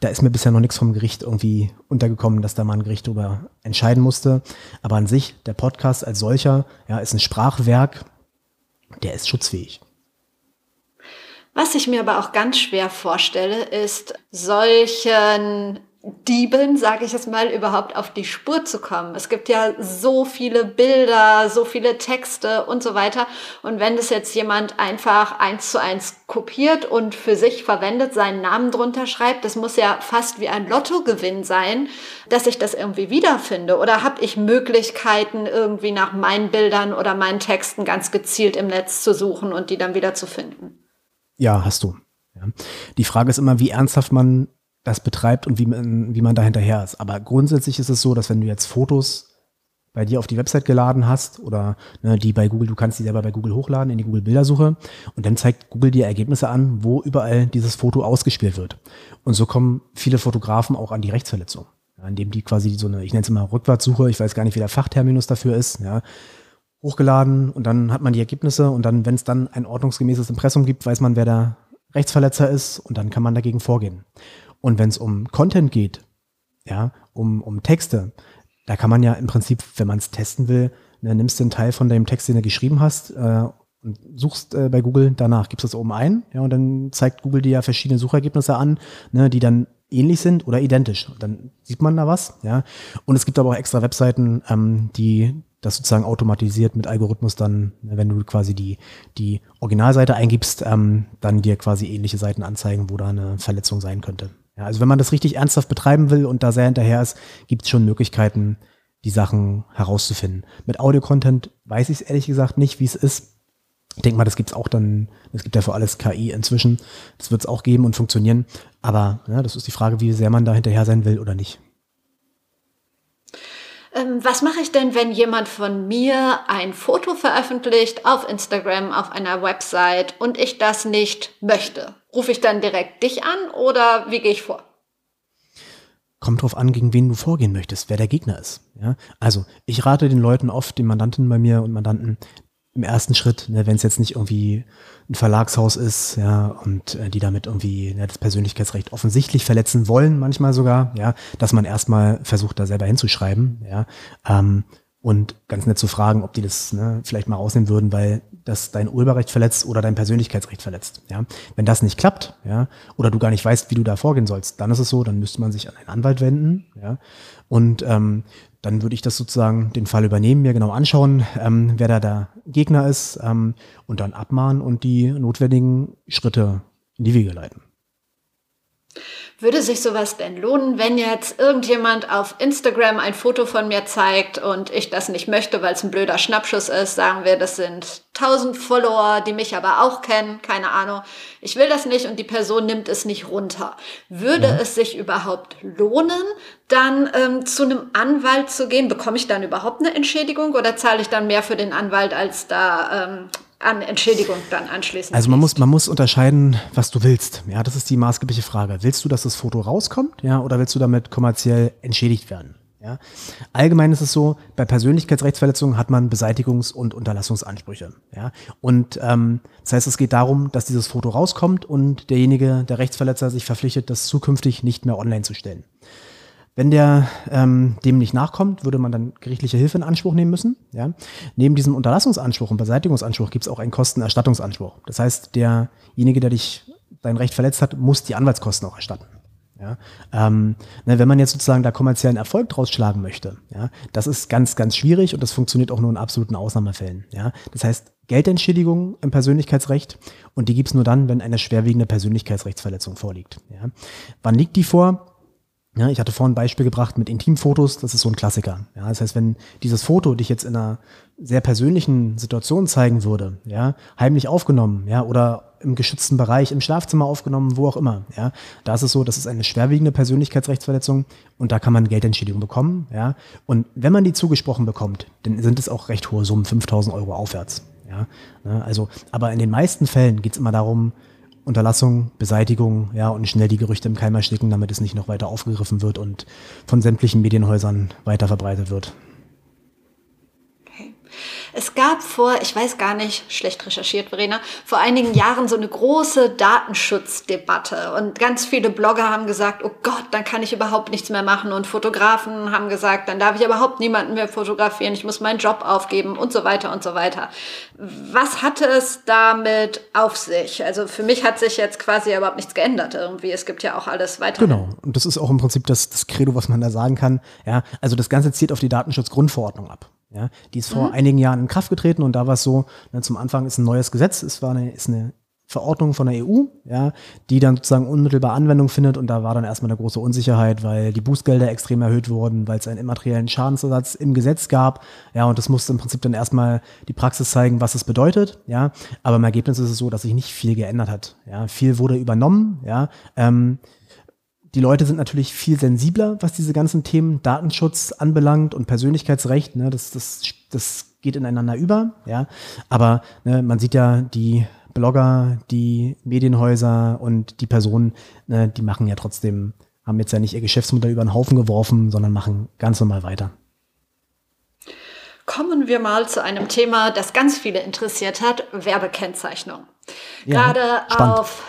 da ist mir bisher noch nichts vom Gericht irgendwie untergekommen, dass da mal ein Gericht darüber entscheiden musste. Aber an sich, der Podcast als solcher, ja, ist ein Sprachwerk, der ist schutzfähig. Was ich mir aber auch ganz schwer vorstelle, ist solchen Dieben, sage ich es mal, überhaupt auf die Spur zu kommen. Es gibt ja so viele Bilder, so viele Texte und so weiter. Und wenn das jetzt jemand einfach eins zu eins kopiert und für sich verwendet, seinen Namen drunter schreibt, das muss ja fast wie ein Lottogewinn sein, dass ich das irgendwie wiederfinde. Oder habe ich Möglichkeiten, irgendwie nach meinen Bildern oder meinen Texten ganz gezielt im Netz zu suchen und die dann wieder zu finden? Ja, hast du. Die Frage ist immer, wie ernsthaft man das betreibt und wie man, wie man da hinterher ist. Aber grundsätzlich ist es so, dass wenn du jetzt Fotos bei dir auf die Website geladen hast oder ne, die bei Google, du kannst die selber bei Google hochladen in die Google Bildersuche und dann zeigt Google dir Ergebnisse an, wo überall dieses Foto ausgespielt wird. Und so kommen viele Fotografen auch an die Rechtsverletzung, indem die quasi so eine, ich nenne es immer Rückwärtssuche, ich weiß gar nicht, wie der Fachterminus dafür ist, ja, hochgeladen und dann hat man die Ergebnisse und dann, wenn es dann ein ordnungsgemäßes Impressum gibt, weiß man, wer der Rechtsverletzer ist und dann kann man dagegen vorgehen. Und wenn es um Content geht, ja, um, um Texte, da kann man ja im Prinzip, wenn man es testen will, ne, nimmst du einen Teil von dem Text, den du geschrieben hast, äh, und suchst äh, bei Google danach, gibst das oben ein, ja, und dann zeigt Google dir ja verschiedene Suchergebnisse an, ne, die dann ähnlich sind oder identisch. Und dann sieht man da was, ja. Und es gibt aber auch extra Webseiten, ähm, die das sozusagen automatisiert mit Algorithmus dann, wenn du quasi die, die Originalseite eingibst, ähm, dann dir quasi ähnliche Seiten anzeigen, wo da eine Verletzung sein könnte. Ja, also wenn man das richtig ernsthaft betreiben will und da sehr hinterher ist, gibt es schon Möglichkeiten, die Sachen herauszufinden. Mit Audio-Content weiß ich es ehrlich gesagt nicht, wie es ist. Ich denke mal, das gibt's auch dann, es gibt ja für alles KI inzwischen. Das wird es auch geben und funktionieren. Aber ja, das ist die Frage, wie sehr man da hinterher sein will oder nicht. Ähm, was mache ich denn, wenn jemand von mir ein Foto veröffentlicht auf Instagram, auf einer Website und ich das nicht möchte? Rufe ich dann direkt dich an oder wie gehe ich vor? Kommt drauf an, gegen wen du vorgehen möchtest, wer der Gegner ist. Ja? Also ich rate den Leuten oft, den Mandanten bei mir und Mandanten, im ersten Schritt, ne, wenn es jetzt nicht irgendwie ein Verlagshaus ist, ja, und äh, die damit irgendwie ja, das Persönlichkeitsrecht offensichtlich verletzen wollen, manchmal sogar, ja, dass man erstmal versucht, da selber hinzuschreiben, ja, ähm, und ganz nett zu fragen, ob die das ne, vielleicht mal rausnehmen würden, weil das dein Urheberrecht verletzt oder dein Persönlichkeitsrecht verletzt. Ja? Wenn das nicht klappt, ja, oder du gar nicht weißt, wie du da vorgehen sollst, dann ist es so, dann müsste man sich an einen Anwalt wenden, ja, und ähm, dann würde ich das sozusagen den Fall übernehmen, mir genau anschauen, ähm, wer da der Gegner ist ähm, und dann abmahnen und die notwendigen Schritte in die Wege leiten. Würde sich sowas denn lohnen, wenn jetzt irgendjemand auf Instagram ein Foto von mir zeigt und ich das nicht möchte, weil es ein blöder Schnappschuss ist? Sagen wir, das sind 1000 Follower, die mich aber auch kennen, keine Ahnung. Ich will das nicht und die Person nimmt es nicht runter. Würde ja. es sich überhaupt lohnen, dann ähm, zu einem Anwalt zu gehen? Bekomme ich dann überhaupt eine Entschädigung oder zahle ich dann mehr für den Anwalt, als da ähm, an Entschädigung dann anschließend. Also man muss, man muss unterscheiden, was du willst. Ja, das ist die maßgebliche Frage. Willst du, dass das Foto rauskommt, ja, oder willst du damit kommerziell entschädigt werden? Ja. Allgemein ist es so, bei Persönlichkeitsrechtsverletzungen hat man Beseitigungs- und Unterlassungsansprüche. Ja. Und ähm, das heißt, es geht darum, dass dieses Foto rauskommt und derjenige, der Rechtsverletzer, sich verpflichtet, das zukünftig nicht mehr online zu stellen. Wenn der ähm, dem nicht nachkommt, würde man dann gerichtliche Hilfe in Anspruch nehmen müssen. Ja? Neben diesem Unterlassungsanspruch und Beseitigungsanspruch gibt es auch einen Kostenerstattungsanspruch. Das heißt, derjenige, der dich dein Recht verletzt hat, muss die Anwaltskosten auch erstatten. Ja, ähm, ne, wenn man jetzt sozusagen da kommerziellen Erfolg draus schlagen möchte, ja, das ist ganz, ganz schwierig und das funktioniert auch nur in absoluten Ausnahmefällen. Ja, das heißt Geldentschädigung im Persönlichkeitsrecht und die gibt's nur dann, wenn eine schwerwiegende Persönlichkeitsrechtsverletzung vorliegt. Ja. Wann liegt die vor? Ja, ich hatte vorhin ein Beispiel gebracht mit Intimfotos, das ist so ein Klassiker. Ja, das heißt, wenn dieses Foto dich jetzt in einer sehr persönlichen Situation zeigen würde, ja, heimlich aufgenommen, ja, oder im geschützten Bereich, im Schlafzimmer aufgenommen, wo auch immer, ja, da ist es so, das ist eine schwerwiegende Persönlichkeitsrechtsverletzung und da kann man Geldentschädigung bekommen, ja. Und wenn man die zugesprochen bekommt, dann sind es auch recht hohe Summen, 5000 Euro aufwärts, ja. Ne, also, aber in den meisten Fällen geht es immer darum, Unterlassung, Beseitigung, ja, und schnell die Gerüchte im Keim ersticken, damit es nicht noch weiter aufgegriffen wird und von sämtlichen Medienhäusern weiter verbreitet wird. Es gab vor, ich weiß gar nicht, schlecht recherchiert, Verena, vor einigen Jahren so eine große Datenschutzdebatte und ganz viele Blogger haben gesagt, oh Gott, dann kann ich überhaupt nichts mehr machen und Fotografen haben gesagt, dann darf ich überhaupt niemanden mehr fotografieren, ich muss meinen Job aufgeben und so weiter und so weiter. Was hatte es damit auf sich? Also für mich hat sich jetzt quasi überhaupt nichts geändert irgendwie. Es gibt ja auch alles weiter. Genau. Und das ist auch im Prinzip das, das Credo, was man da sagen kann. Ja, also das Ganze zielt auf die Datenschutzgrundverordnung ab. Ja, die ist vor mhm. einigen Jahren in Kraft getreten und da war es so, ne, zum Anfang ist ein neues Gesetz, es war eine, ist eine Verordnung von der EU, ja, die dann sozusagen unmittelbar Anwendung findet und da war dann erstmal eine große Unsicherheit, weil die Bußgelder extrem erhöht wurden, weil es einen immateriellen Schadensersatz im Gesetz gab, ja, und das musste im Prinzip dann erstmal die Praxis zeigen, was es bedeutet, ja, aber im Ergebnis ist es so, dass sich nicht viel geändert hat, ja, viel wurde übernommen, ja, ähm, die Leute sind natürlich viel sensibler, was diese ganzen Themen Datenschutz anbelangt und Persönlichkeitsrecht. Ne, das, das, das geht ineinander über. Ja, aber ne, man sieht ja die Blogger, die Medienhäuser und die Personen, ne, die machen ja trotzdem, haben jetzt ja nicht ihr Geschäftsmodell über den Haufen geworfen, sondern machen ganz normal weiter. Kommen wir mal zu einem Thema, das ganz viele interessiert hat, Werbekennzeichnung. Ja, Gerade spannend. auf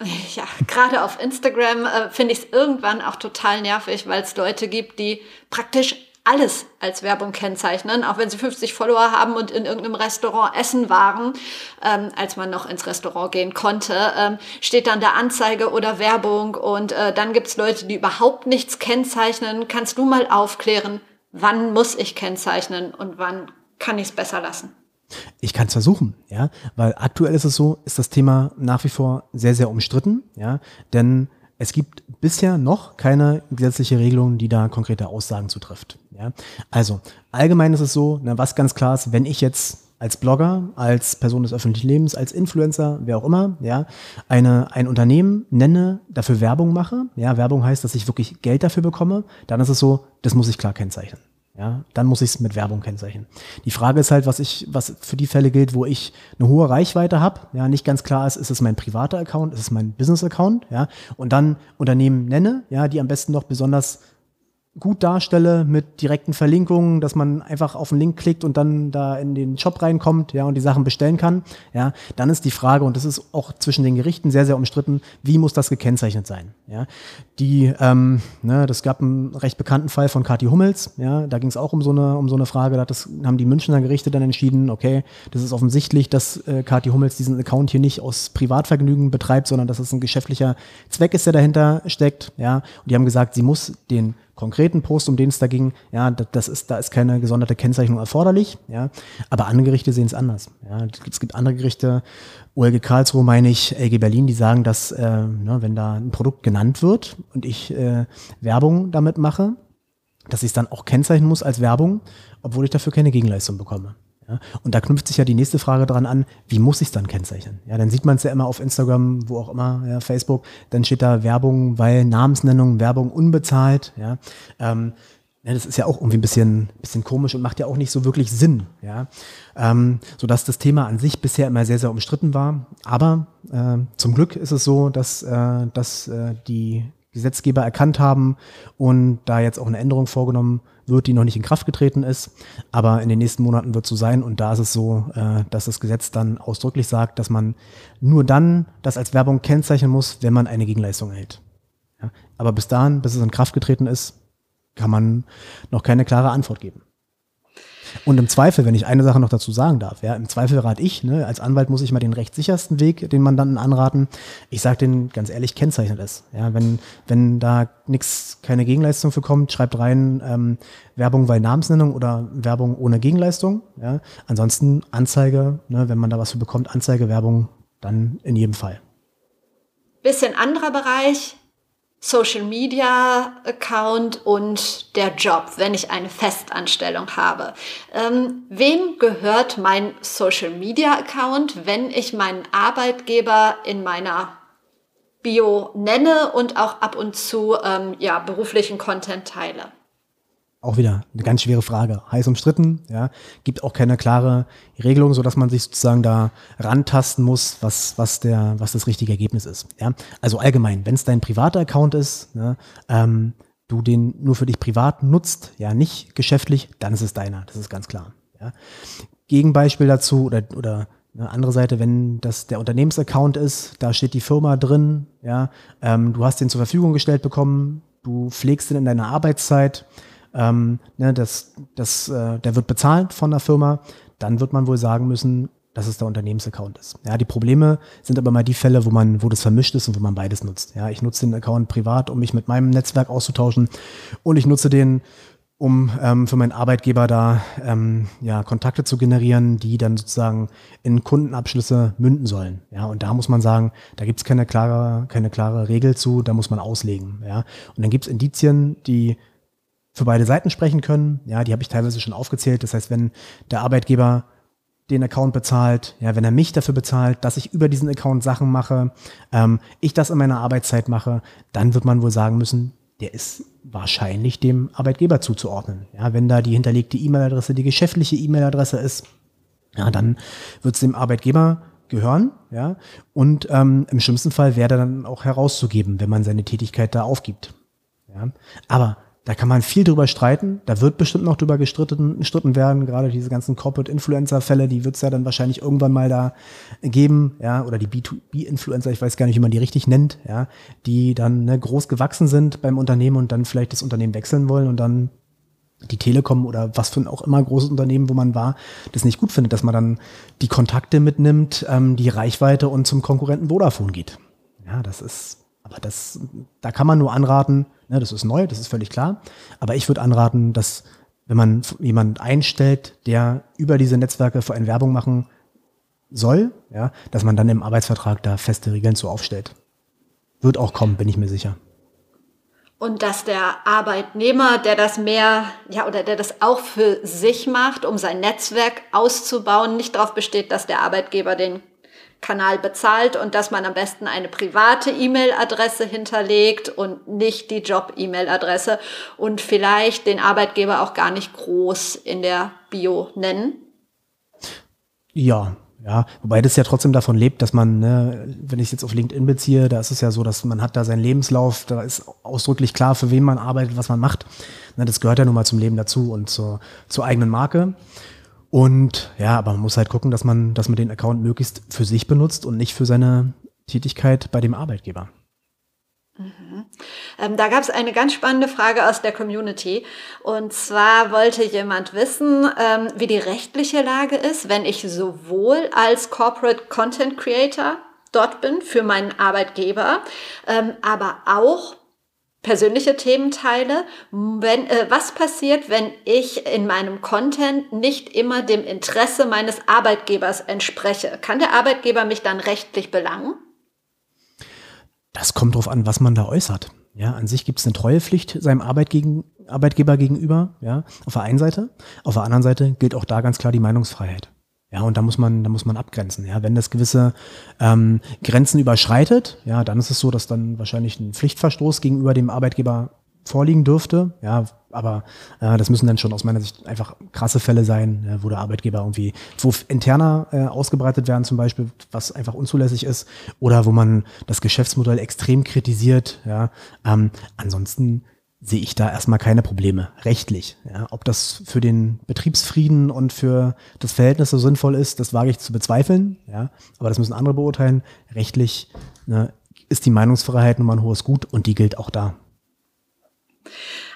ja, gerade auf Instagram äh, finde ich es irgendwann auch total nervig, weil es Leute gibt, die praktisch alles als Werbung kennzeichnen, auch wenn sie 50 Follower haben und in irgendeinem Restaurant essen waren, ähm, als man noch ins Restaurant gehen konnte, ähm, steht dann da Anzeige oder Werbung und äh, dann gibt's Leute, die überhaupt nichts kennzeichnen. Kannst du mal aufklären, wann muss ich kennzeichnen und wann kann ich es besser lassen? Ich kann es versuchen, ja, weil aktuell ist es so, ist das Thema nach wie vor sehr, sehr umstritten, ja, denn es gibt bisher noch keine gesetzliche Regelung, die da konkrete Aussagen zutrifft. Ja. Also allgemein ist es so, na, was ganz klar ist, wenn ich jetzt als Blogger, als Person des öffentlichen Lebens, als Influencer, wer auch immer, ja, eine, ein Unternehmen nenne, dafür Werbung mache, ja, Werbung heißt, dass ich wirklich Geld dafür bekomme, dann ist es so, das muss ich klar kennzeichnen. Ja, dann muss ich es mit Werbung kennzeichnen. Die Frage ist halt, was ich, was für die Fälle gilt, wo ich eine hohe Reichweite habe, ja, nicht ganz klar ist, ist es mein privater Account, ist es mein Business-Account, ja, und dann Unternehmen nenne, ja, die am besten noch besonders gut darstelle mit direkten Verlinkungen, dass man einfach auf den Link klickt und dann da in den Shop reinkommt, ja, und die Sachen bestellen kann, ja, dann ist die Frage, und das ist auch zwischen den Gerichten sehr, sehr umstritten, wie muss das gekennzeichnet sein, ja. Die, ähm, ne, das gab einen recht bekannten Fall von Kathi Hummels, ja, da ging es auch um so eine, um so eine Frage, da das haben die Münchner Gerichte dann entschieden, okay, das ist offensichtlich, dass äh, Kathi Hummels diesen Account hier nicht aus Privatvergnügen betreibt, sondern dass es ein geschäftlicher Zweck ist, der dahinter steckt, ja, und die haben gesagt, sie muss den konkreten Post, um den es da ging, ja, das ist, da ist keine gesonderte Kennzeichnung erforderlich, ja, aber andere Gerichte sehen es anders. Ja. Es gibt andere Gerichte, OLG Karlsruhe meine ich, LG Berlin, die sagen, dass äh, ne, wenn da ein Produkt genannt wird und ich äh, Werbung damit mache, dass ich es dann auch kennzeichnen muss als Werbung, obwohl ich dafür keine Gegenleistung bekomme. Ja, und da knüpft sich ja die nächste Frage dran an, wie muss ich es dann kennzeichnen? Ja, dann sieht man es ja immer auf Instagram, wo auch immer, ja, Facebook, dann steht da Werbung, weil Namensnennung, Werbung unbezahlt, ja. Ähm, ja, das ist ja auch irgendwie ein bisschen, bisschen komisch und macht ja auch nicht so wirklich Sinn, ja. Ähm, sodass das Thema an sich bisher immer sehr, sehr umstritten war. Aber äh, zum Glück ist es so, dass, äh, dass äh, die Gesetzgeber erkannt haben und da jetzt auch eine Änderung vorgenommen wird, die noch nicht in Kraft getreten ist. Aber in den nächsten Monaten wird es so sein. Und da ist es so, äh, dass das Gesetz dann ausdrücklich sagt, dass man nur dann das als Werbung kennzeichnen muss, wenn man eine Gegenleistung erhält. Ja? Aber bis dahin, bis es in Kraft getreten ist, kann man noch keine klare Antwort geben. Und im Zweifel, wenn ich eine Sache noch dazu sagen darf, ja, im Zweifel rate ich, ne, als Anwalt muss ich mal den rechtssichersten Weg den Mandanten anraten. Ich sage den ganz ehrlich, kennzeichnet es. Ja, wenn, wenn da nichts, keine Gegenleistung für kommt, schreibt rein ähm, Werbung bei Namensnennung oder Werbung ohne Gegenleistung. Ja. Ansonsten Anzeige, ne, wenn man da was für bekommt, Anzeige, Werbung, dann in jedem Fall. Bisschen anderer Bereich, Social Media Account und der Job, wenn ich eine Festanstellung habe. Ähm, wem gehört mein Social Media Account, wenn ich meinen Arbeitgeber in meiner Bio nenne und auch ab und zu ähm, ja, beruflichen Content teile? Auch wieder eine ganz schwere Frage. Heiß umstritten, ja. Gibt auch keine klare Regelung, so dass man sich sozusagen da rantasten muss, was, was der, was das richtige Ergebnis ist, ja. Also allgemein, wenn es dein privater Account ist, ne, ähm, du den nur für dich privat nutzt, ja, nicht geschäftlich, dann ist es deiner. Das ist ganz klar, ja. Gegenbeispiel dazu oder, oder eine andere Seite, wenn das der Unternehmensaccount ist, da steht die Firma drin, ja, ähm, du hast den zur Verfügung gestellt bekommen, du pflegst den in deiner Arbeitszeit, ähm, ne, das, das, äh, der wird bezahlt von der Firma, dann wird man wohl sagen müssen, dass es der Unternehmensaccount ist. Ja, die Probleme sind aber mal die Fälle, wo man, wo das vermischt ist und wo man beides nutzt. Ja, ich nutze den Account privat, um mich mit meinem Netzwerk auszutauschen und ich nutze den um ähm, für meinen Arbeitgeber da ähm, ja, Kontakte zu generieren, die dann sozusagen in Kundenabschlüsse münden sollen. Ja, und da muss man sagen, da gibt's keine klare, keine klare Regel zu, da muss man auslegen. Ja, und dann gibt's Indizien, die für beide Seiten sprechen können. Ja, die habe ich teilweise schon aufgezählt. Das heißt, wenn der Arbeitgeber den Account bezahlt, ja, wenn er mich dafür bezahlt, dass ich über diesen Account Sachen mache, ähm, ich das in meiner Arbeitszeit mache, dann wird man wohl sagen müssen, der ist wahrscheinlich dem Arbeitgeber zuzuordnen. Ja, wenn da die hinterlegte E-Mail-Adresse die geschäftliche E-Mail-Adresse ist, ja, dann wird es dem Arbeitgeber gehören, ja, und ähm, im schlimmsten Fall wäre dann auch herauszugeben, wenn man seine Tätigkeit da aufgibt. Ja, aber da kann man viel drüber streiten. Da wird bestimmt noch drüber gestritten, gestritten werden. Gerade diese ganzen Corporate Influencer-Fälle, die wird es ja dann wahrscheinlich irgendwann mal da geben, ja, oder die B2B-Influencer, ich weiß gar nicht, wie man die richtig nennt, ja, die dann ne, groß gewachsen sind beim Unternehmen und dann vielleicht das Unternehmen wechseln wollen und dann die Telekom oder was für ein auch immer großes Unternehmen, wo man war, das nicht gut findet, dass man dann die Kontakte mitnimmt, ähm, die Reichweite und zum Konkurrenten Vodafone geht. Ja, das ist, aber das, da kann man nur anraten, Ne, das ist neu, das ist völlig klar. Aber ich würde anraten, dass wenn man jemanden einstellt, der über diese Netzwerke für eine Werbung machen soll, ja, dass man dann im Arbeitsvertrag da feste Regeln zu aufstellt. Wird auch kommen, bin ich mir sicher. Und dass der Arbeitnehmer, der das mehr, ja, oder der das auch für sich macht, um sein Netzwerk auszubauen, nicht darauf besteht, dass der Arbeitgeber den Kanal bezahlt und dass man am besten eine private E-Mail-Adresse hinterlegt und nicht die Job-E-Mail-Adresse und vielleicht den Arbeitgeber auch gar nicht groß in der Bio nennen? Ja, ja, wobei das ja trotzdem davon lebt, dass man, ne, wenn ich es jetzt auf LinkedIn beziehe, da ist es ja so, dass man hat da seinen Lebenslauf, da ist ausdrücklich klar, für wen man arbeitet, was man macht. Ne, das gehört ja nun mal zum Leben dazu und zur, zur eigenen Marke. Und ja, aber man muss halt gucken, dass man, dass man den Account möglichst für sich benutzt und nicht für seine Tätigkeit bei dem Arbeitgeber. Mhm. Ähm, da gab es eine ganz spannende Frage aus der Community. Und zwar wollte jemand wissen, ähm, wie die rechtliche Lage ist, wenn ich sowohl als Corporate Content Creator dort bin für meinen Arbeitgeber, ähm, aber auch persönliche Thementeile. Wenn, äh, was passiert, wenn ich in meinem Content nicht immer dem Interesse meines Arbeitgebers entspreche? Kann der Arbeitgeber mich dann rechtlich belangen? Das kommt darauf an, was man da äußert. Ja, an sich gibt es eine Treuepflicht seinem Arbeit gegen, Arbeitgeber gegenüber, ja, auf der einen Seite. Auf der anderen Seite gilt auch da ganz klar die Meinungsfreiheit. Ja, und da muss man, da muss man abgrenzen. Ja, wenn das gewisse ähm, Grenzen überschreitet, ja, dann ist es so, dass dann wahrscheinlich ein Pflichtverstoß gegenüber dem Arbeitgeber vorliegen dürfte. Ja, aber äh, das müssen dann schon aus meiner Sicht einfach krasse Fälle sein, äh, wo der Arbeitgeber irgendwie, wo interner äh, ausgebreitet werden zum Beispiel, was einfach unzulässig ist, oder wo man das Geschäftsmodell extrem kritisiert. Ja, ähm, ansonsten sehe ich da erstmal keine Probleme, rechtlich. Ja, ob das für den Betriebsfrieden und für das Verhältnis so sinnvoll ist, das wage ich zu bezweifeln. Ja, aber das müssen andere beurteilen. Rechtlich ne, ist die Meinungsfreiheit nun mal ein hohes Gut und die gilt auch da.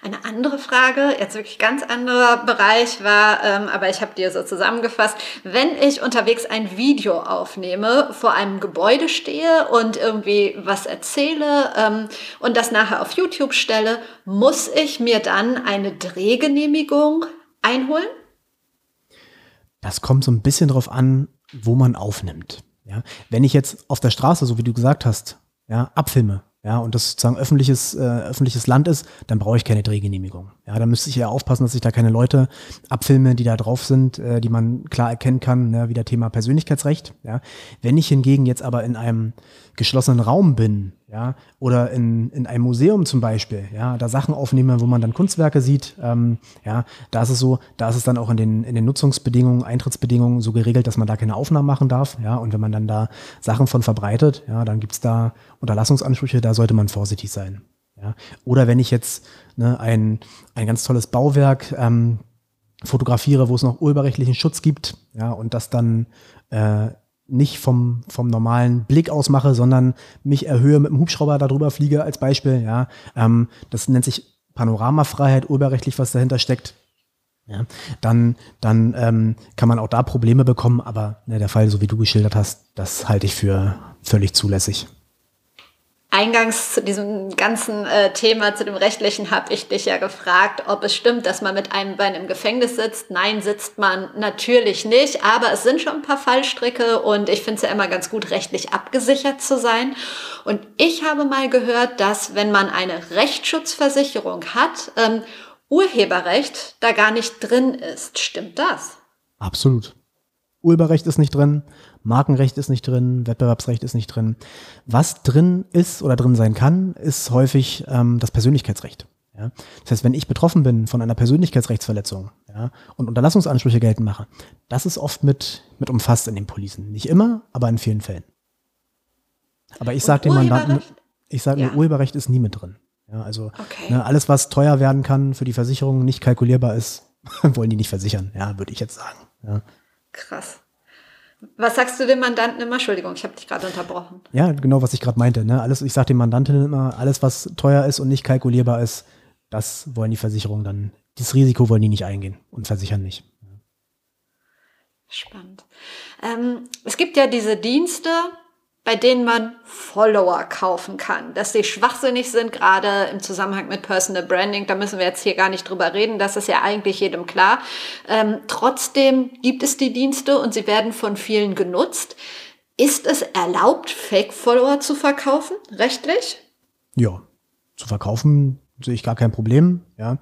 Eine andere Frage, jetzt wirklich ganz anderer Bereich war, ähm, aber ich habe dir so zusammengefasst, wenn ich unterwegs ein Video aufnehme, vor einem Gebäude stehe und irgendwie was erzähle ähm, und das nachher auf YouTube stelle, muss ich mir dann eine Drehgenehmigung einholen? Das kommt so ein bisschen drauf an, wo man aufnimmt. Ja, wenn ich jetzt auf der Straße, so wie du gesagt hast, ja, abfilme, ja, und das sozusagen öffentliches, äh, öffentliches Land ist, dann brauche ich keine Drehgenehmigung. Ja, da müsste ich ja aufpassen, dass ich da keine Leute abfilme, die da drauf sind, äh, die man klar erkennen kann, ne, wie der Thema Persönlichkeitsrecht. Ja. Wenn ich hingegen jetzt aber in einem geschlossenen Raum bin, ja, oder in, in einem Museum zum Beispiel, ja, da Sachen aufnehme, wo man dann Kunstwerke sieht, ähm, ja, da ist es so, da ist es dann auch in den, in den Nutzungsbedingungen, Eintrittsbedingungen so geregelt, dass man da keine Aufnahmen machen darf, ja, und wenn man dann da Sachen von verbreitet, ja, dann gibt's da Unterlassungsansprüche, da sollte man vorsichtig sein. Ja. Oder wenn ich jetzt ne, ein, ein ganz tolles Bauwerk ähm, fotografiere, wo es noch urheberrechtlichen Schutz gibt, ja, und das dann äh, nicht vom, vom normalen Blick aus mache, sondern mich erhöhe mit dem Hubschrauber darüber fliege als Beispiel, ja. Ähm, das nennt sich Panoramafreiheit, urheberrechtlich, was dahinter steckt. Ja, dann dann ähm, kann man auch da Probleme bekommen, aber ne, der Fall, so wie du geschildert hast, das halte ich für völlig zulässig. Eingangs zu diesem ganzen äh, Thema, zu dem rechtlichen, habe ich dich ja gefragt, ob es stimmt, dass man mit einem Bein im Gefängnis sitzt. Nein, sitzt man natürlich nicht, aber es sind schon ein paar Fallstricke und ich finde es ja immer ganz gut, rechtlich abgesichert zu sein. Und ich habe mal gehört, dass wenn man eine Rechtsschutzversicherung hat, ähm, Urheberrecht da gar nicht drin ist. Stimmt das? Absolut. Urheberrecht ist nicht drin, Markenrecht ist nicht drin, Wettbewerbsrecht ist nicht drin. Was drin ist oder drin sein kann, ist häufig ähm, das Persönlichkeitsrecht. Ja? Das heißt, wenn ich betroffen bin von einer Persönlichkeitsrechtsverletzung ja, und Unterlassungsansprüche geltend mache, das ist oft mit, mit umfasst in den Policen. Nicht immer, aber in vielen Fällen. Aber ich sage den Mandanten, ich sage, ja. Urheberrecht ist nie mit drin. Ja, also okay. ne, alles, was teuer werden kann für die Versicherung, nicht kalkulierbar ist, wollen die nicht versichern, ja, würde ich jetzt sagen. Ja. Krass. Was sagst du dem Mandanten immer? Entschuldigung, ich habe dich gerade unterbrochen. Ja, genau, was ich gerade meinte. Ne? Alles, ich sage den Mandanten immer, alles, was teuer ist und nicht kalkulierbar ist, das wollen die Versicherungen dann, dieses Risiko wollen die nicht eingehen und versichern nicht. Spannend. Ähm, es gibt ja diese Dienste, bei denen man Follower kaufen kann. Dass sie schwachsinnig sind, gerade im Zusammenhang mit Personal Branding, da müssen wir jetzt hier gar nicht drüber reden, das ist ja eigentlich jedem klar. Ähm, trotzdem gibt es die Dienste und sie werden von vielen genutzt. Ist es erlaubt, Fake-Follower zu verkaufen, rechtlich? Ja, zu verkaufen sehe ich gar kein Problem. Ja,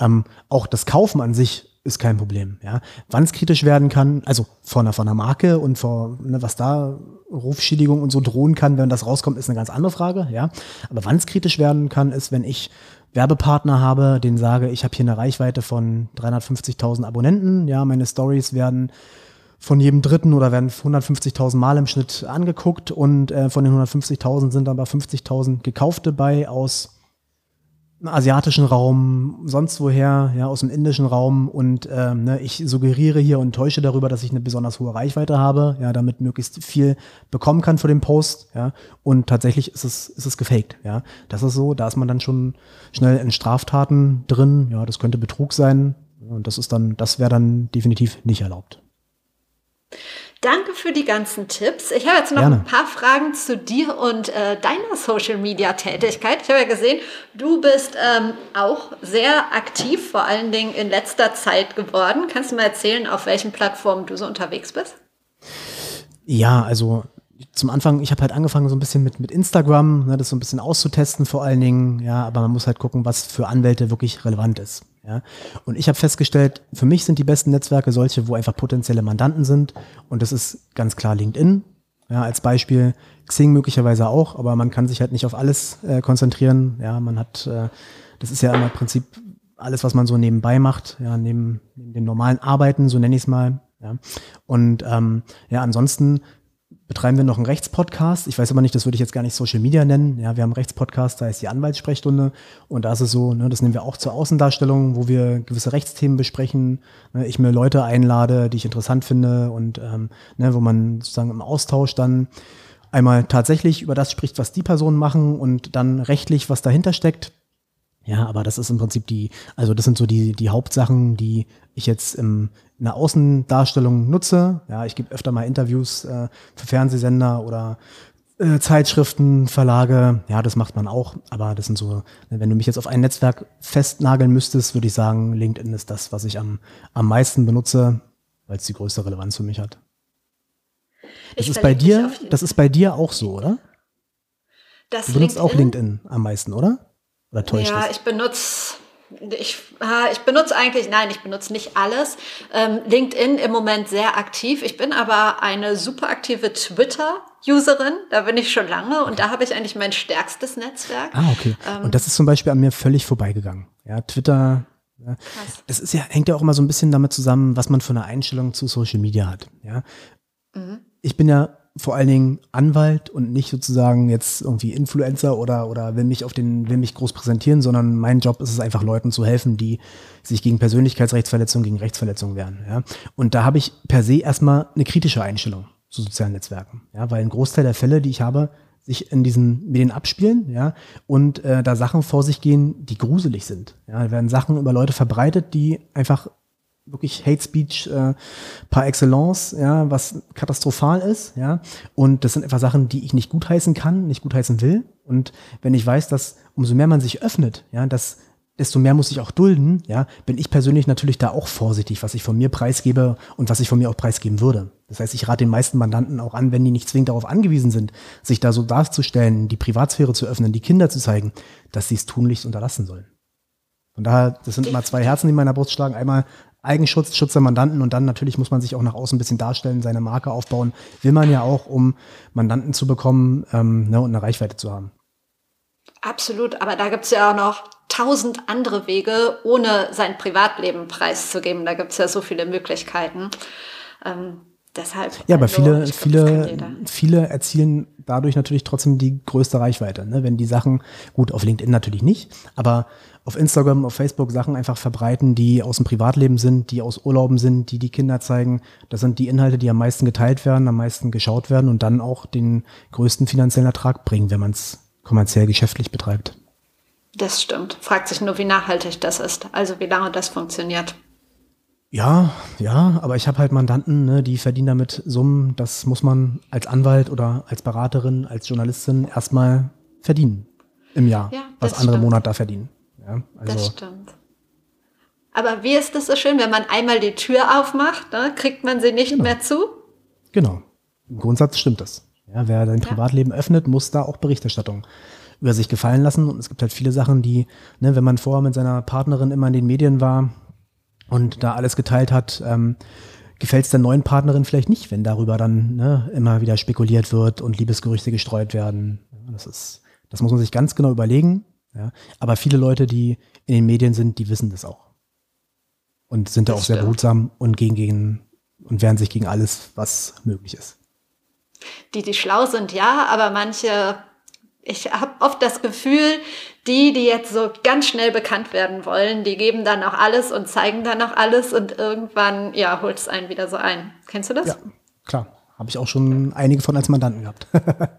ähm, auch das Kaufen an sich ist kein Problem. Ja, wann es kritisch werden kann, also von einer, von einer Marke und vor, ne, was da Rufschädigung und so drohen kann, wenn das rauskommt, ist eine ganz andere Frage. Ja, aber wann es kritisch werden kann, ist, wenn ich Werbepartner habe, den sage, ich habe hier eine Reichweite von 350.000 Abonnenten. Ja, meine Stories werden von jedem Dritten oder werden 150.000 Mal im Schnitt angeguckt und äh, von den 150.000 sind aber 50.000 gekaufte bei aus asiatischen Raum, sonst woher, ja, aus dem indischen Raum und ähm, ne, ich suggeriere hier und täusche darüber, dass ich eine besonders hohe Reichweite habe, ja, damit möglichst viel bekommen kann für den Post, ja, und tatsächlich ist es, ist es gefaked, ja. Das ist so, da ist man dann schon schnell in Straftaten drin, ja, das könnte Betrug sein und das ist dann, das wäre dann definitiv nicht erlaubt. Danke für die ganzen Tipps. Ich habe jetzt noch Gerne. ein paar Fragen zu dir und äh, deiner Social Media Tätigkeit. Ich habe ja gesehen, du bist ähm, auch sehr aktiv, vor allen Dingen in letzter Zeit geworden. Kannst du mal erzählen, auf welchen Plattformen du so unterwegs bist? Ja, also zum Anfang, ich habe halt angefangen so ein bisschen mit, mit Instagram, ne, das so ein bisschen auszutesten vor allen Dingen, ja, aber man muss halt gucken, was für Anwälte wirklich relevant ist. Ja? Und ich habe festgestellt, für mich sind die besten Netzwerke solche, wo einfach potenzielle Mandanten sind. Und das ist ganz klar LinkedIn. Ja, als Beispiel Xing möglicherweise auch, aber man kann sich halt nicht auf alles äh, konzentrieren. Ja, man hat, äh, das ist ja im Prinzip alles, was man so nebenbei macht, ja, neben, neben dem normalen Arbeiten, so nenne ich es mal. Ja. Und ähm, ja, ansonsten betreiben wir noch einen Rechtspodcast. Ich weiß aber nicht, das würde ich jetzt gar nicht Social Media nennen. Ja, wir haben einen Rechtspodcast, da ist die Anwaltssprechstunde. Und da ist es so, ne, das nehmen wir auch zur Außendarstellung, wo wir gewisse Rechtsthemen besprechen. Ne, ich mir Leute einlade, die ich interessant finde und ähm, ne, wo man sozusagen im Austausch dann einmal tatsächlich über das spricht, was die Personen machen und dann rechtlich, was dahinter steckt. Ja, aber das ist im Prinzip die, also das sind so die, die Hauptsachen, die ich jetzt im, in der Außendarstellung nutze. Ja, ich gebe öfter mal Interviews äh, für Fernsehsender oder äh, Zeitschriften, Verlage. Ja, das macht man auch. Aber das sind so, wenn du mich jetzt auf ein Netzwerk festnageln müsstest, würde ich sagen, LinkedIn ist das, was ich am, am meisten benutze, weil es die größte Relevanz für mich hat. Das ich ist bei dir, das ist bei dir auch so, oder? Das du benutzt LinkedIn? auch LinkedIn am meisten, oder? Oder täuscht Ja, das? ich benutze ich, ich benutze eigentlich, nein, ich benutze nicht alles. Ähm, LinkedIn im Moment sehr aktiv. Ich bin aber eine super aktive Twitter-Userin. Da bin ich schon lange und da habe ich eigentlich mein stärkstes Netzwerk. Ah, okay. Ähm, und das ist zum Beispiel an mir völlig vorbeigegangen. Ja, Twitter. Ja, das ist ja, hängt ja auch immer so ein bisschen damit zusammen, was man für eine Einstellung zu Social Media hat. Ja. Mhm. Ich bin ja vor allen Dingen Anwalt und nicht sozusagen jetzt irgendwie Influencer oder, oder will mich auf den, will mich groß präsentieren, sondern mein Job ist es einfach Leuten zu helfen, die sich gegen Persönlichkeitsrechtsverletzungen, gegen Rechtsverletzungen wehren. Ja. Und da habe ich per se erstmal eine kritische Einstellung zu sozialen Netzwerken. Ja, weil ein Großteil der Fälle, die ich habe, sich in diesen Medien abspielen, ja, und äh, da Sachen vor sich gehen, die gruselig sind. Ja, da werden Sachen über Leute verbreitet, die einfach wirklich Hate Speech äh, par excellence, ja, was katastrophal ist, ja. Und das sind einfach Sachen, die ich nicht gutheißen kann, nicht gutheißen will. Und wenn ich weiß, dass umso mehr man sich öffnet, ja, dass desto mehr muss ich auch dulden, ja, bin ich persönlich natürlich da auch vorsichtig, was ich von mir preisgebe und was ich von mir auch preisgeben würde. Das heißt, ich rate den meisten Mandanten auch an, wenn die nicht zwingend darauf angewiesen sind, sich da so darzustellen, die Privatsphäre zu öffnen, die Kinder zu zeigen, dass sie es tunlichst unterlassen sollen. Von daher, das sind immer zwei Herzen, die in meiner Brust schlagen. Einmal Eigenschutz, Schutz der Mandanten und dann natürlich muss man sich auch nach außen ein bisschen darstellen, seine Marke aufbauen. Will man ja auch, um Mandanten zu bekommen ähm, ne, und eine Reichweite zu haben. Absolut, aber da gibt's ja auch noch tausend andere Wege, ohne sein Privatleben preiszugeben. Da gibt's ja so viele Möglichkeiten. Ähm, deshalb. Ja, aber also, viele, viele, viele erzielen dadurch natürlich trotzdem die größte Reichweite. Ne? Wenn die Sachen, gut, auf LinkedIn natürlich nicht, aber auf Instagram, auf Facebook Sachen einfach verbreiten, die aus dem Privatleben sind, die aus Urlauben sind, die die Kinder zeigen. Das sind die Inhalte, die am meisten geteilt werden, am meisten geschaut werden und dann auch den größten finanziellen Ertrag bringen, wenn man es kommerziell geschäftlich betreibt. Das stimmt. Fragt sich nur, wie nachhaltig das ist, also wie lange das funktioniert. Ja, ja, aber ich habe halt Mandanten, ne, die verdienen damit Summen, das muss man als Anwalt oder als Beraterin, als Journalistin erstmal verdienen im Jahr, ja, was andere stimmt. Monat da verdienen. Ja, also das stimmt. Aber wie ist das so schön, wenn man einmal die Tür aufmacht, ne, kriegt man sie nicht genau. mehr zu? Genau. Im Grundsatz stimmt das. Ja, wer sein Privatleben öffnet, muss da auch Berichterstattung über sich gefallen lassen. Und es gibt halt viele Sachen, die, ne, wenn man vorher mit seiner Partnerin immer in den Medien war und da alles geteilt hat, ähm, gefällt es der neuen Partnerin vielleicht nicht, wenn darüber dann ne, immer wieder spekuliert wird und Liebesgerüchte gestreut werden. Das ist, das muss man sich ganz genau überlegen. Ja. Aber viele Leute, die in den Medien sind, die wissen das auch. Und sind da auch sehr behutsam und gegen, gegen und wehren sich gegen alles, was möglich ist. Die, die schlau sind, ja, aber manche, ich habe oft das Gefühl, die, die jetzt so ganz schnell bekannt werden wollen, die geben dann auch alles und zeigen dann auch alles und irgendwann, ja, holt es einen wieder so ein. Kennst du das? Ja, klar. Habe ich auch schon einige von als Mandanten gehabt.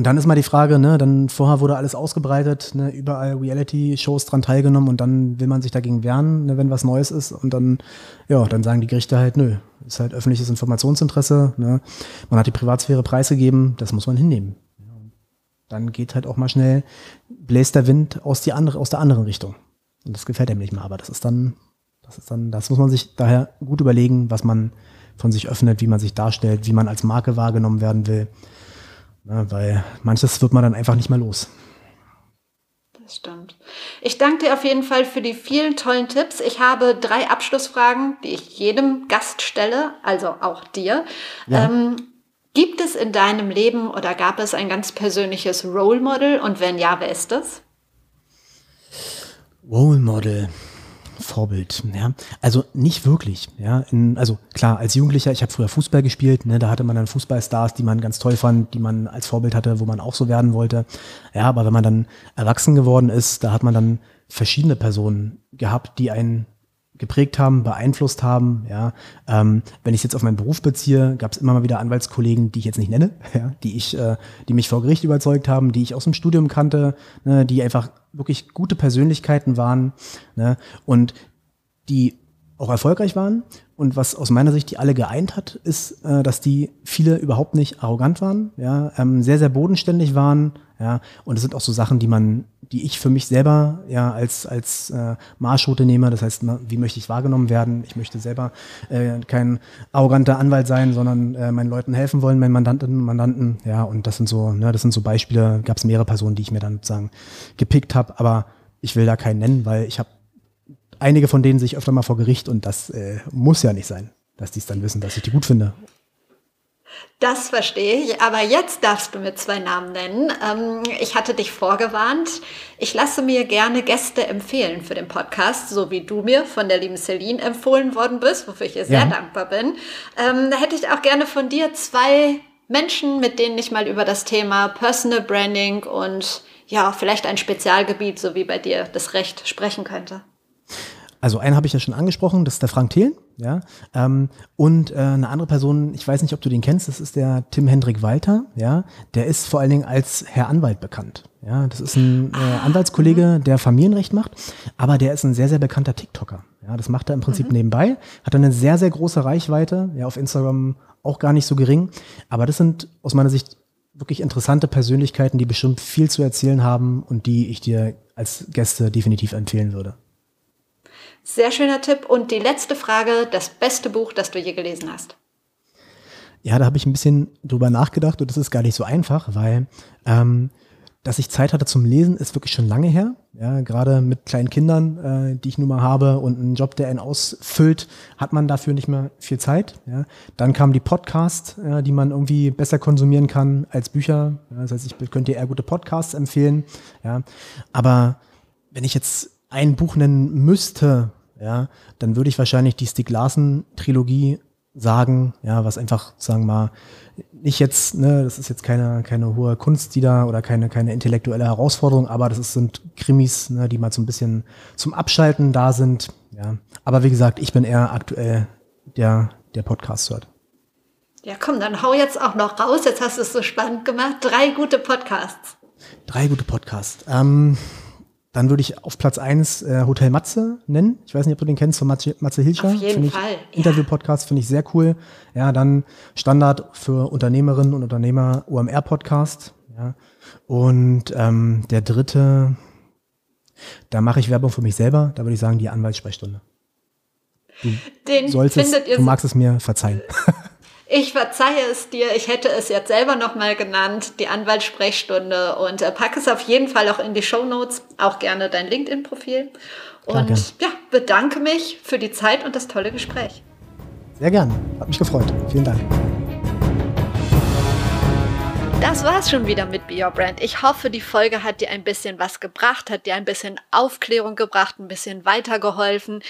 Und dann ist mal die Frage, ne, dann vorher wurde alles ausgebreitet, ne, überall Reality-Shows dran teilgenommen und dann will man sich dagegen wehren, ne, wenn was Neues ist. Und dann, ja, dann sagen die Gerichte halt, nö, ist halt öffentliches Informationsinteresse, ne, man hat die Privatsphäre preisgegeben, das muss man hinnehmen. Dann geht halt auch mal schnell, bläst der Wind aus, die andere, aus der anderen Richtung. Und das gefällt einem nicht mehr, aber das ist dann, das ist dann, das muss man sich daher gut überlegen, was man von sich öffnet, wie man sich darstellt, wie man als Marke wahrgenommen werden will. Ne, weil manches wird man dann einfach nicht mehr los. Das stimmt. Ich danke dir auf jeden Fall für die vielen tollen Tipps. Ich habe drei Abschlussfragen, die ich jedem Gast stelle, also auch dir. Ja. Ähm, gibt es in deinem Leben oder gab es ein ganz persönliches Role Model? Und wenn ja, wer ist das? Role Model. Vorbild, ja. Also nicht wirklich, ja. In, also klar, als Jugendlicher, ich habe früher Fußball gespielt, ne, da hatte man dann Fußballstars, die man ganz toll fand, die man als Vorbild hatte, wo man auch so werden wollte. Ja, aber wenn man dann erwachsen geworden ist, da hat man dann verschiedene Personen gehabt, die einen geprägt haben, beeinflusst haben. Ja, ähm, wenn ich es jetzt auf meinen Beruf beziehe, gab es immer mal wieder Anwaltskollegen, die ich jetzt nicht nenne, ja, die ich, äh, die mich vor Gericht überzeugt haben, die ich aus dem Studium kannte, ne, die einfach wirklich gute Persönlichkeiten waren ne, und die auch erfolgreich waren. Und was aus meiner Sicht die alle geeint hat, ist, äh, dass die viele überhaupt nicht arrogant waren, ja, ähm, sehr, sehr bodenständig waren, ja, und es sind auch so Sachen, die man, die ich für mich selber ja als, als äh, Marschroute nehme. Das heißt, wie möchte ich wahrgenommen werden? Ich möchte selber äh, kein arroganter Anwalt sein, sondern äh, meinen Leuten helfen wollen, meinen Mandantinnen und Mandanten. Ja, und das sind so, ne, das sind so Beispiele, gab es mehrere Personen, die ich mir dann sozusagen gepickt habe, aber ich will da keinen nennen, weil ich habe einige von denen sich öfter mal vor Gericht und das äh, muss ja nicht sein, dass die es dann wissen, dass ich die gut finde. Das verstehe ich, aber jetzt darfst du mir zwei Namen nennen. Ähm, ich hatte dich vorgewarnt. Ich lasse mir gerne Gäste empfehlen für den Podcast, so wie du mir von der lieben Celine empfohlen worden bist, wofür ich ihr sehr ja. dankbar bin. Ähm, da hätte ich auch gerne von dir zwei Menschen, mit denen ich mal über das Thema Personal Branding und ja, vielleicht ein Spezialgebiet, so wie bei dir, das Recht sprechen könnte. Also einen habe ich ja schon angesprochen, das ist der Frank Thelen, ja. Ähm, und äh, eine andere Person, ich weiß nicht, ob du den kennst, das ist der Tim Hendrik Walter, ja. Der ist vor allen Dingen als Herr Anwalt bekannt. Ja, das ist ein äh, ah, Anwaltskollege, mhm. der Familienrecht macht, aber der ist ein sehr, sehr bekannter TikToker. Ja, das macht er im Prinzip mhm. nebenbei, hat eine sehr, sehr große Reichweite, ja, auf Instagram auch gar nicht so gering. Aber das sind aus meiner Sicht wirklich interessante Persönlichkeiten, die bestimmt viel zu erzählen haben und die ich dir als Gäste definitiv empfehlen würde. Sehr schöner Tipp. Und die letzte Frage, das beste Buch, das du je gelesen hast. Ja, da habe ich ein bisschen drüber nachgedacht und das ist gar nicht so einfach, weil ähm, dass ich Zeit hatte zum Lesen, ist wirklich schon lange her. Ja, gerade mit kleinen Kindern, äh, die ich nun mal habe und einen Job, der einen ausfüllt, hat man dafür nicht mehr viel Zeit. Ja. Dann kamen die Podcasts, ja, die man irgendwie besser konsumieren kann als Bücher. Ja, das heißt, ich könnte dir eher gute Podcasts empfehlen. Ja. Aber wenn ich jetzt ein Buch nennen müsste, ja, dann würde ich wahrscheinlich die Stieg Larsen Trilogie sagen, ja, was einfach, sagen wir mal, nicht jetzt, ne, das ist jetzt keine, keine hohe Kunst, die da oder keine, keine intellektuelle Herausforderung, aber das ist, sind Krimis, ne, die mal so ein bisschen zum Abschalten da sind. Ja. Aber wie gesagt, ich bin eher aktuell der, der Podcast hört. Ja, komm, dann hau jetzt auch noch raus. Jetzt hast du es so spannend gemacht. Drei gute Podcasts. Drei gute Podcasts. Ähm, dann würde ich auf Platz eins äh, Hotel Matze nennen. Ich weiß nicht, ob du den kennst von Matze, Matze Hilscher. Auf jeden ich, Fall. Interview-Podcast finde ich sehr cool. Ja, dann Standard für Unternehmerinnen und Unternehmer OMR-Podcast. Ja. Und ähm, der dritte, da mache ich Werbung für mich selber. Da würde ich sagen, die Anwaltssprechstunde. Du den solltest, findet ihr du magst es mir verzeihen. Ich verzeihe es dir, ich hätte es jetzt selber nochmal genannt, die Anwaltssprechstunde und äh, pack es auf jeden Fall auch in die Show Notes, auch gerne dein LinkedIn-Profil. Und Klar, ja, bedanke mich für die Zeit und das tolle Gespräch. Sehr gerne, hat mich gefreut. Vielen Dank. Das war's schon wieder mit Be Your Brand. Ich hoffe, die Folge hat dir ein bisschen was gebracht, hat dir ein bisschen Aufklärung gebracht, ein bisschen weitergeholfen.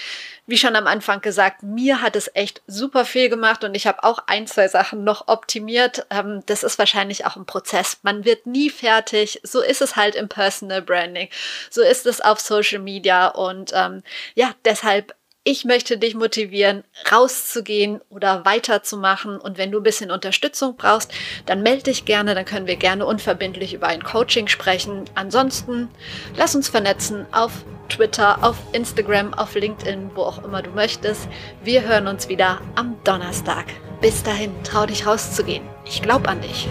Wie schon am Anfang gesagt, mir hat es echt super viel gemacht und ich habe auch ein, zwei Sachen noch optimiert. Ähm, das ist wahrscheinlich auch ein Prozess. Man wird nie fertig. So ist es halt im Personal Branding. So ist es auf Social Media und ähm, ja, deshalb ich möchte dich motivieren, rauszugehen oder weiterzumachen. Und wenn du ein bisschen Unterstützung brauchst, dann melde dich gerne, dann können wir gerne unverbindlich über ein Coaching sprechen. Ansonsten lass uns vernetzen auf Twitter, auf Instagram, auf LinkedIn, wo auch immer du möchtest. Wir hören uns wieder am Donnerstag. Bis dahin, trau dich rauszugehen. Ich glaube an dich.